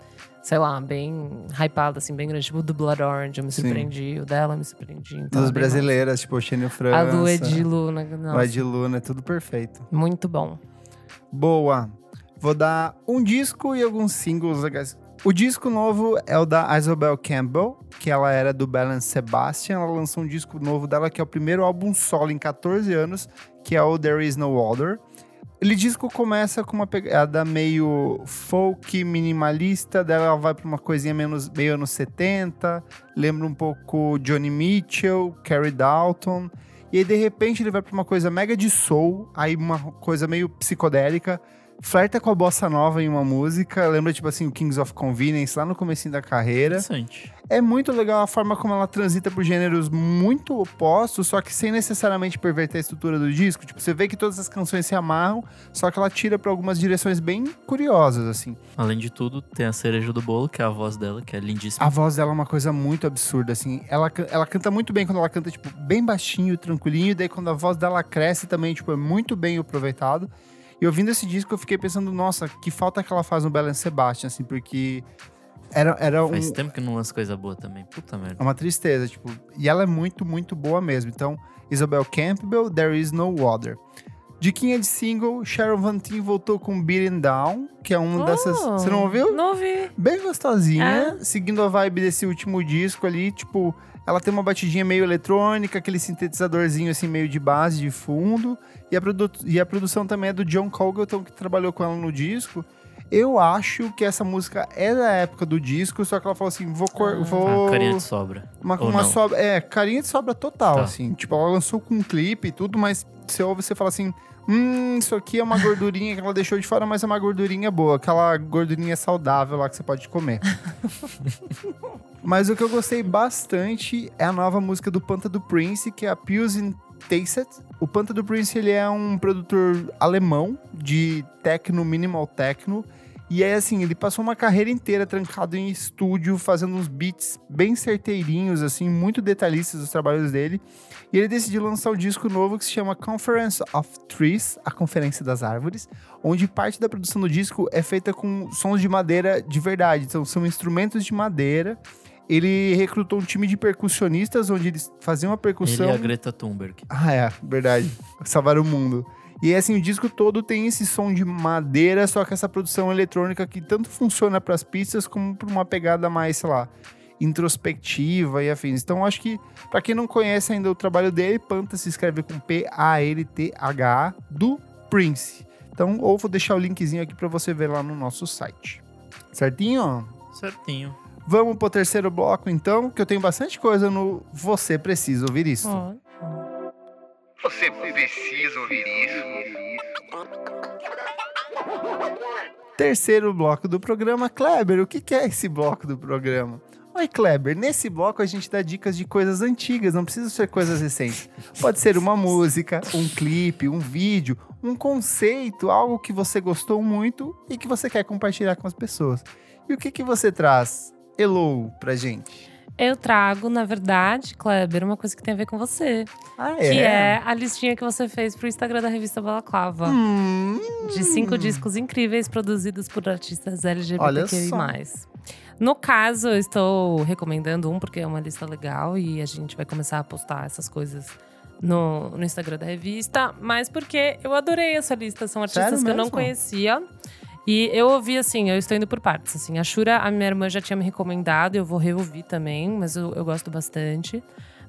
B: sei lá, bem hypada, assim, bem grande. Tipo o do Blood Orange, eu me
A: Sim.
B: surpreendi. O dela eu me surpreendi. Então é bem
A: brasileiras, tipo, Xênio
B: massa.
A: França.
B: A do Edilu, né? Nossa,
A: O Ed Luna, é tudo perfeito.
B: muito bom.
A: Boa. Vou dar um disco e alguns singles legais. O disco novo é o da Isobel Campbell, que ela era do Balance Sebastian. Ela lançou um disco novo dela, que é o primeiro álbum solo em 14 anos, que é o There Is No Other. Ele disco começa com uma pegada meio folk minimalista, daí ela vai pra uma coisinha menos, meio anos 70, lembra um pouco Johnny Mitchell, Carrie Dalton. E aí, de repente, ele vai pra uma coisa mega de soul, aí uma coisa meio psicodélica, flerta com a bossa nova em uma música, lembra, tipo assim, o Kings of Convenience lá no comecinho da carreira.
C: Interessante.
A: É muito legal a forma como ela transita por gêneros muito opostos, só que sem necessariamente perverter a estrutura do disco. Tipo, você vê que todas as canções se amarram, só que ela tira pra algumas direções bem curiosas, assim.
C: Além de tudo, tem a cereja do bolo, que é a voz dela, que é lindíssima.
A: A voz dela é uma coisa muito absurda, assim. Ela, ela canta muito bem quando ela canta, tipo, bem baixinho, tranquilinho. E daí quando a voz dela cresce também, tipo, é muito bem aproveitado. E ouvindo esse disco, eu fiquei pensando, nossa, que falta que ela faz no Belen Sebastian, assim, porque era, era um,
C: Faz tempo que não lança coisa boa também. Puta merda.
A: é uma tristeza, tipo. E ela é muito, muito boa mesmo. Então, Isabel Campbell, There Is No Water. Diquinha de single, Sharon Van Tien voltou com Beating Down, que é uma dessas...
B: Oh,
A: Você não ouviu?
B: Não ouvi.
A: bem gostosinha,
B: É?
A: seguindo a vibe desse último disco ali, tipo, ela tem uma batidinha meio eletrônica, aquele sintetizadorzinho assim meio de base de fundo, e a, produ- e a produção também é do John Congleton, que trabalhou com ela no disco. Eu acho que essa música é da época do disco, só que ela falou assim, vou... cor-
B: Ah.
A: vou
C: Ah, carinha de sobra.
A: uma, uma sobra, é, carinha de sobra total,
C: Tá.
A: assim. Tipo, ela lançou com um clipe e tudo, mas você ouve, você fala assim, hum, isso aqui é uma gordurinha que ela deixou de fora, mas é uma gordurinha boa. Aquela gordurinha saudável lá que você pode comer. [LAUGHS] mas o que eu gostei bastante é a nova música do Panta do Prince, que é a Pills in Tasted. O Panta do Prince, ele é um produtor alemão de techno, minimal techno. E aí, assim, ele passou uma carreira inteira trancado em estúdio, fazendo uns beats bem certeirinhos, assim, muito detalhistas dos trabalhos dele. E ele decidiu lançar um disco novo que se chama Conference of Trees, a Conferência das Árvores, onde parte da produção do disco é feita com sons de madeira de verdade. Então, são instrumentos de madeira. Ele recrutou um time de percussionistas, onde eles faziam a percussão.
C: Ele e a Greta Thunberg.
A: Ah, é, verdade. Salvar o mundo. E assim, o disco todo tem esse som de madeira, só que essa produção eletrônica que tanto funciona para as pistas como para uma pegada mais, sei lá, introspectiva e afins. Então, acho que para quem não conhece ainda o trabalho dele, Panta se escreve com P-A-L-T-H-A do Prince. Então, ou vou deixar o linkzinho aqui para você ver lá no nosso site. Certinho?
C: Certinho.
A: Vamos pro terceiro bloco, então, que eu tenho bastante coisa no Você Precisa Ouvir Isso.
B: Ó.
D: Você precisa ouvir isso.
A: Terceiro bloco do programa. Kleber, o que que é esse bloco do programa? Oi, Kleber. Nesse bloco a gente dá dicas de coisas antigas, não precisa ser coisas recentes. Pode ser uma música, um clipe, um vídeo, um conceito, algo que você gostou muito e que você quer compartilhar com as pessoas. E o que que você traz, Elo, pra gente?
B: Eu trago, na verdade, Kleber, uma coisa que tem a ver com você.
A: Ah,
B: Que é a listinha que você fez pro Instagram da revista Balaclava.
A: Hum,
B: De cinco discos incríveis produzidos por artistas
A: Olha
B: LGBTQI+.
A: só.
B: No caso, eu estou recomendando um, porque é uma lista legal e a gente vai começar a postar essas coisas no, no Instagram da revista. Mas porque eu adorei essa lista. São artistas que eu não conhecia. E eu ouvi, assim, eu estou indo por partes. Assim, a Shura, a minha irmã já tinha me recomendado, eu vou reouvir também, mas eu, eu gosto bastante.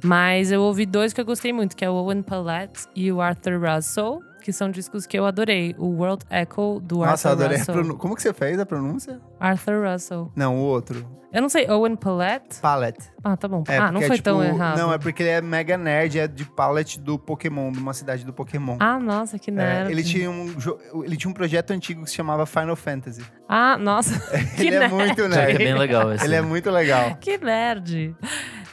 B: Mas eu ouvi dois que eu gostei muito, que é o Owen Palette e o Arthur Russell, que são discos que eu adorei. O World Echo, do
A: Nossa,
B: Arthur
A: adorei
B: Russell.
A: pronúncia. Como que você fez a pronúncia?
B: Arthur Russell.
A: Não, o outro.
B: Eu não sei, Owen Palette?
A: Palette.
B: Ah, tá bom.
A: É,
B: ah, não
A: é
B: foi
A: tipo-
B: tão errado.
A: Não, é porque ele é mega nerd, é de palette do Pokémon, de uma cidade do Pokémon.
B: Ah, nossa, que
A: É,
B: nerd.
A: ele, tinha um, ele tinha um projeto antigo que se chamava Final Fantasy.
B: Ah, nossa, [LAUGHS] que
A: ele é
B: nerd.
A: muito
C: Já que é
A: nerd.
C: bem legal esse.
A: ele é muito legal. [LAUGHS]
B: Que nerd.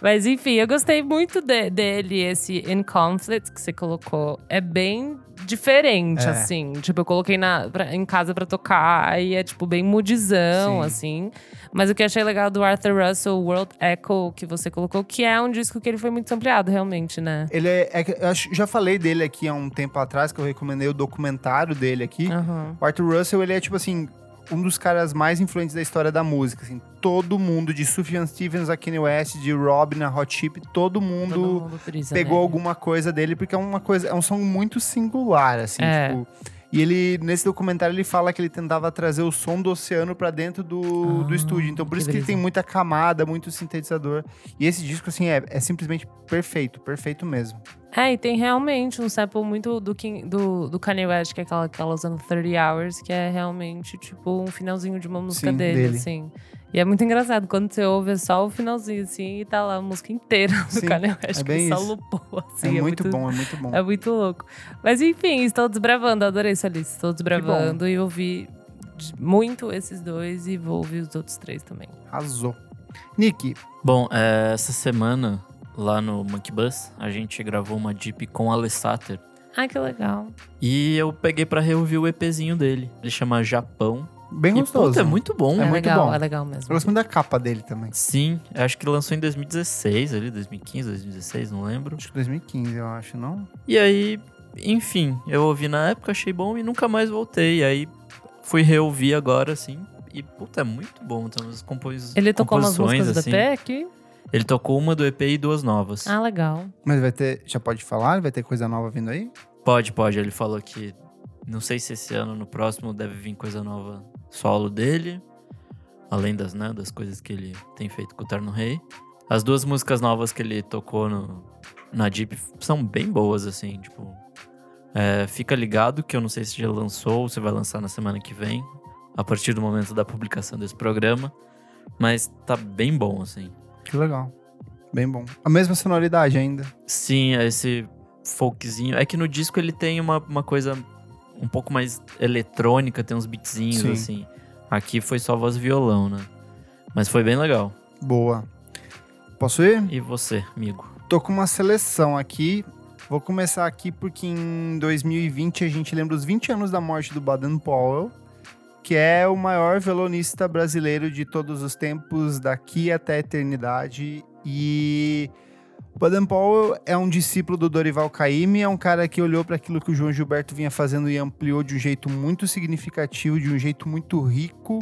B: Mas enfim, eu gostei muito de- dele, esse In Conflict que você colocou. É bem diferente,
A: É.
B: assim. Tipo, eu coloquei na, pra- em casa pra tocar e é, tipo, bem moodizão,
A: Sim.
B: assim. Mas o que eu achei legal do Arthur Russell, World Echo, que você colocou, que é um disco que ele foi muito ampliado, realmente, né?
A: Ele é, é eu já falei dele aqui há um tempo atrás, que eu recomendei o documentário dele aqui.
B: Aham.
A: O Arthur Russell, ele é tipo assim, um dos caras mais influentes da história da música, assim. Todo mundo, de Sufjan Stevens a Kanye West, de Robin a Hot Chip, todo mundo,
B: Todo mundo brisa
A: pegou
B: nele.
A: alguma coisa dele, porque é uma coisa, é um som muito singular, assim,
B: É.
A: tipo. E ele, nesse documentário, ele fala que ele tentava trazer o som do oceano pra dentro do,
B: Ah,
A: do estúdio. Então, por
B: que
A: isso que ele
B: brisa.
A: tem muita camada, muito sintetizador. E esse disco, assim, é, é simplesmente perfeito, perfeito mesmo.
B: É, e tem realmente um sample muito do, King- do, do Kanye West, que é aquela que ela usando 30 Hours, que é realmente, tipo, um finalzinho de uma música
A: Sim,
B: dele,
A: dele.
B: assim. E é muito engraçado quando você ouve só o finalzinho, assim, e tá lá a música inteira do
A: Sim,
B: Kanye West,
A: é
B: que só lupou, assim.
A: é, muito bom, é muito bom.
B: É muito louco. Mas enfim, estou desbravando, adorei essa lista. Estou desbravando e ouvi muito esses dois e vou ouvir os outros três também.
A: Arrasou. Nick,
C: Bom, é, essa semana, lá no Monkey Bus, a gente gravou uma Jeep com a Alessater.
B: Ai, que legal.
C: E eu peguei pra reouvir o EPzinho dele. Ele chama Japão.
A: bem
C: E,
A: gostoso.
C: puta, é muito bom.
A: É
B: É,
A: muito
B: legal,
A: bom.
B: é legal
A: Eu
B: mesmo.
A: gosto muito da capa dele também.
C: Sim, acho que lançou em 2016, ali, 2015, 2016, não lembro.
A: Acho que 2015, eu acho, não?
C: E aí, enfim, eu ouvi na época, achei bom e nunca mais voltei. E aí fui reouvir agora, assim. E, puta, é muito bom. Tem umas compos...
B: Ele tocou umas músicas
C: assim.
B: do EP aqui?
C: Ele tocou uma do EP e duas novas.
B: Ah, legal.
A: Mas vai ter. Já pode falar? Vai ter coisa nova vindo aí?
C: Pode, pode. Ele falou que. Não sei se esse ano, no próximo, deve vir coisa nova solo dele. Além das, né, das coisas que ele tem feito com o Terno Rei. As duas músicas novas que ele tocou no, na Jeep são bem boas, assim, tipo. é, fica ligado que eu não sei se já lançou ou se vai lançar na semana que vem, a partir do momento da publicação desse programa. Mas tá bem bom, assim.
A: Que legal. Bem bom. A mesma sonoridade ainda.
C: Sim, é esse folkzinho. É que no disco ele tem uma, uma coisa um pouco mais eletrônica, tem uns beatzinhos
A: Sim.
C: assim. Aqui foi só voz e violão, né? Mas foi bem legal.
A: Boa. Posso ir?
C: E você, amigo?
A: Tô com uma seleção aqui. Vou começar aqui porque em 2020 a gente lembra os 20 anos da morte do Baden Powell, que é o maior violonista brasileiro de todos os tempos, daqui até a eternidade. E o Baden Powell é um discípulo do Dorival Caymmi, é um cara que olhou para aquilo que o João Gilberto vinha fazendo e ampliou de um jeito muito significativo, de um jeito muito rico.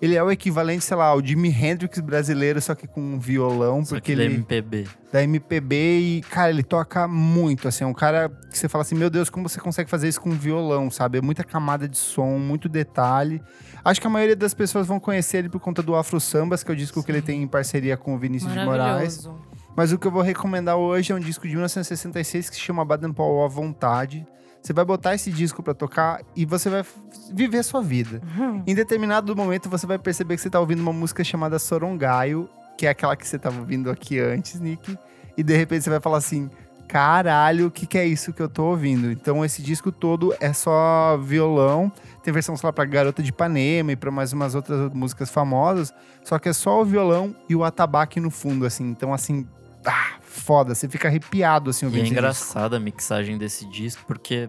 A: Ele é o equivalente, sei lá, ao Jimi Hendrix brasileiro, só que com um violão,
C: Só
A: porque
C: que da
A: ele
C: MPB.
A: da MPB e, cara, ele toca muito, assim, é um cara que você fala assim, meu Deus, como você consegue fazer isso com violão, sabe? É muita camada de som, muito detalhe. Acho que a maioria das pessoas vão conhecer ele por conta do Afro Sambas, que é o disco que ele
B: Sim.
A: tem em parceria com o Vinícius de Moraes. Mas o que eu vou recomendar hoje é um disco de 1966 que se chama Baden Powell à Vontade. Você vai botar esse disco pra tocar e você vai viver a sua vida.
B: Uhum.
A: Em determinado momento você vai perceber que você tá ouvindo uma música chamada Sorongaio, que é aquela que você tava ouvindo aqui antes, Nick. E de repente você vai falar assim: caralho, o que, que é isso que eu tô ouvindo? Então esse disco todo é só violão. Tem versão, sei lá, pra Garota de Ipanema e pra mais umas outras músicas famosas. Só que é só o violão e o atabaque no fundo, assim. Então, assim, ah, foda. Você fica arrepiado, assim,
C: E
A: ouvindo
C: é
A: esse disco.
C: engraçada a mixagem desse disco, porque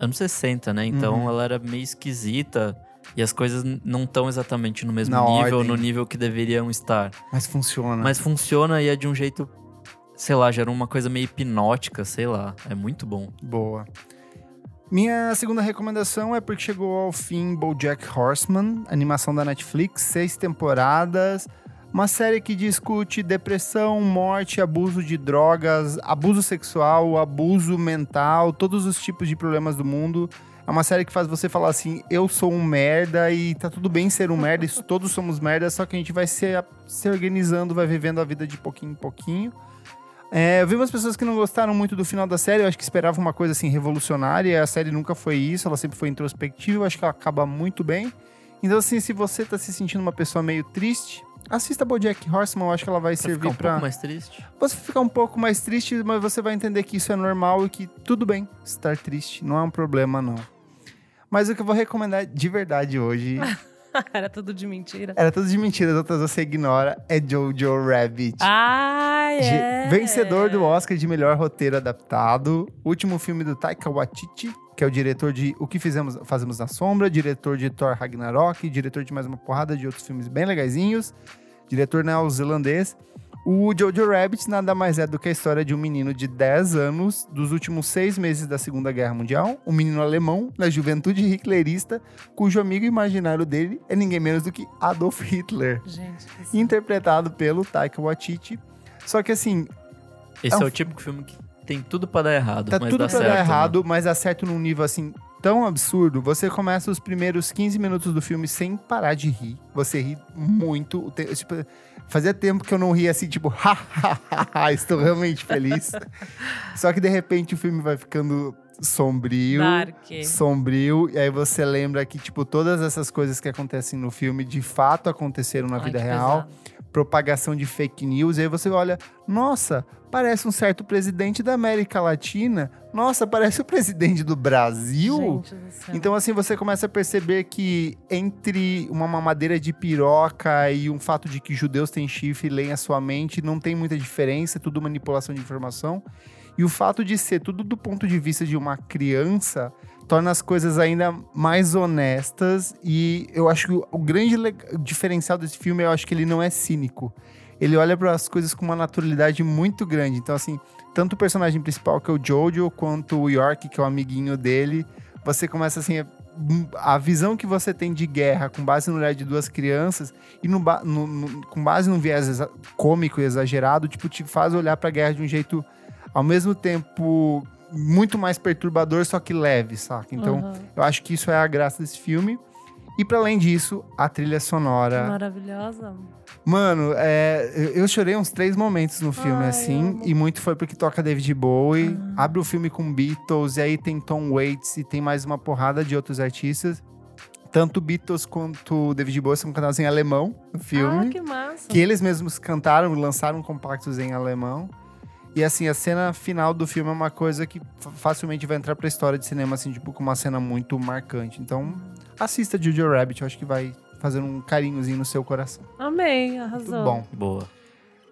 C: anos 60, né? Então
A: Uhum.
C: ela era meio esquisita. E as coisas não estão exatamente no mesmo
A: Na
C: nível,
A: ordem.
C: no nível que deveriam estar.
A: Mas funciona.
C: Mas funciona e é de um jeito, sei lá, gera uma coisa meio hipnótica, sei lá. É muito bom.
A: Boa. Minha segunda recomendação é porque chegou ao fim BoJack Horseman, animação da Netflix, seis temporadas, uma série que discute depressão, morte, abuso de drogas, abuso sexual, abuso mental, todos os tipos de problemas do mundo. É uma série que faz você falar assim, eu sou um merda e tá tudo bem ser um merda, todos somos merda, só que a gente vai se, se organizando, vai vivendo a vida de pouquinho em pouquinho. É, eu vi umas pessoas que não gostaram muito do final da série, eu acho que esperavam uma coisa assim revolucionária, a série nunca foi isso, ela sempre foi introspectiva, eu acho que ela acaba muito bem. Então, assim, se você tá se sentindo uma pessoa meio triste, assista BoJack Horseman, eu acho que ela vai
C: Pra
A: servir
C: ficar um
A: pra
C: pouco mais triste.
A: você ficar um pouco mais triste, mas você vai entender que isso é normal e que tudo bem estar triste, não é um problema não. Mas o que eu vou recomendar de verdade hoje, [LAUGHS]
B: Era tudo de mentira.
A: era tudo de mentira, as outras você ignora, é Jojo Rabbit. De-
B: é.
A: Vencedor do Oscar de melhor roteiro adaptado. Último filme do Taika Waititi, que é o diretor de O que Fizemos, Fazemos na Sombra, diretor de Thor Ragnarok, diretor de mais uma porrada de outros filmes bem legaisinhos, diretor neozelandês. O Jojo Rabbit nada mais é do que a história de um menino de 10 anos, dos últimos seis meses da Segunda Guerra Mundial, um menino alemão na juventude hitlerista, cujo amigo imaginário dele é ninguém menos do que Adolf Hitler
B: Gente,
A: interpretado pelo Taika Waititi. Só que assim,
C: Esse
A: É
C: é,
A: um
C: o típico filme que tem tudo pra dar errado,
A: tá
C: mas
A: tudo
C: dá
A: pra
C: certo.
A: dar
C: né?
A: errado, mas dá certo num nível assim tão absurdo, você começa os primeiros 15 minutos do filme sem parar de rir. Você ri muito. Tipo, fazia tempo que eu não ria assim, tipo, [LAUGHS] ha, estou realmente feliz. [LAUGHS] Só que de repente o filme vai ficando sombrio.
B: Dark.
A: Sombrio, e aí você lembra que, tipo, todas essas coisas que acontecem no filme de fato aconteceram na
B: Ai,
A: vida real
B: pesado.
A: Propagação de fake news. E aí você olha, nossa, parece um certo presidente da América Latina. Nossa, parece o presidente do Brasil.
B: Do.
A: Então, assim, você começa a perceber que entre uma mamadeira de piroca e um fato de que judeus têm chifre e leem a sua mente, não tem muita diferença, é tudo manipulação de informação. E o fato de ser tudo do ponto de vista de uma criança torna as coisas ainda mais honestas. E eu acho que o- grande diferencial desse filme, eu acho que ele não é cínico. Ele olha para as coisas com uma naturalidade muito grande. Então, assim, tanto o personagem principal, que é o Jojo, quanto o York, que é o amiguinho dele, você começa assim. A a visão que você tem de guerra com base no olhar de duas crianças e no no- no- com base num viés cômico e exagerado, tipo, te faz olhar pra guerra de um jeito, ao mesmo tempo, muito mais perturbador, só que leve, saca? Então,
B: Aham.
A: eu acho que isso é a graça desse filme. E para além disso, a trilha sonora.
B: Maravilhosa.
A: Mano, é, eu, chorei uns três momentos no filme,
B: Ai,
A: assim, e muito foi porque toca David Bowie, abre o filme com Beatles, e aí tem Tom Waits e tem mais uma porrada de outros artistas. Tanto Beatles quanto David Bowie são cantados em alemão no filme.
B: Ah, que massa.
A: Que eles mesmos cantaram, lançaram compactos em alemão. E assim, a cena final do filme é uma coisa que fa- facilmente vai entrar pra história de cinema, assim, tipo, com uma cena muito marcante. Então, assista Jojo Rabbit, eu acho que vai fazer um carinhozinho no seu coração.
B: Amei, arrasou.
A: Tudo bom.
C: Boa.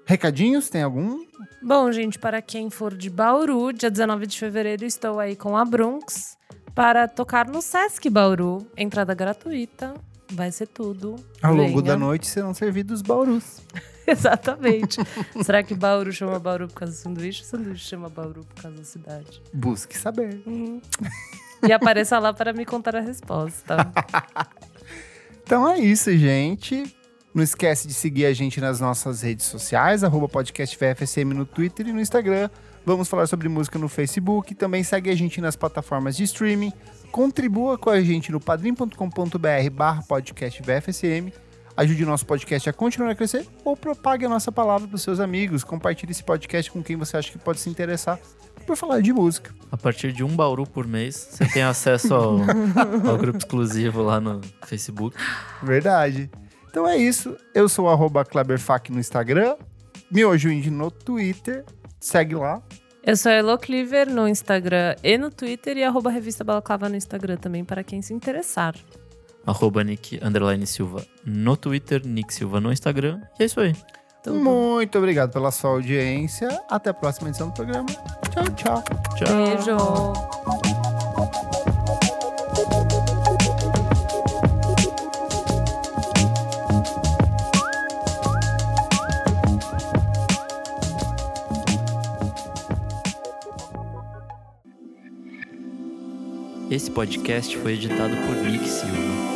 A: Recadinhos, tem algum?
B: Bom, gente, para quem for de Bauru, dia 19 de fevereiro estou aí com a Brunx para tocar no Sesc Bauru. Entrada gratuita, vai ser tudo.
A: Ao longo
B: Venha.
A: da noite serão servidos baurus. [LAUGHS] [LAUGHS]
B: Exatamente. Será que Bauru chama Bauru por causa do sanduíche ou sanduíche chama Bauru por causa da cidade?
A: Busque saber.
B: Uhum. E apareça lá para me contar a resposta. [LAUGHS]
A: Então é isso, gente. Não esquece de seguir a gente nas nossas redes sociais, arroba no Twitter e no Instagram. Vamos falar sobre música no Facebook. Também segue a gente nas plataformas de streaming. Contribua com a gente no padrim.com.br barra podcast VFSM. Ajude o nosso podcast a continuar a crescer ou propague a nossa palavra para os seus amigos. Compartilhe esse podcast com quem você acha que pode se interessar por falar de música.
C: A partir de um Bauru por mês, você tem acesso ao, [LAUGHS] ao grupo exclusivo lá no Facebook.
A: Verdade. Então é isso. Eu sou o arroba Kleberfac no Instagram. Miojo Indie no Twitter. Segue lá.
B: Eu sou a Elo Cleaver no Instagram e no Twitter e arroba Revista Balaclava no Instagram também, para quem se interessar.
C: Arroba Nick underline Silva no Twitter, Nick Silva no Instagram. E é isso aí.
B: Tudo.
A: Muito obrigado pela sua audiência. Até a próxima edição do programa. Tchau, tchau.
C: Tchau.
B: Beijo.
C: Esse podcast foi editado por Nick Silva.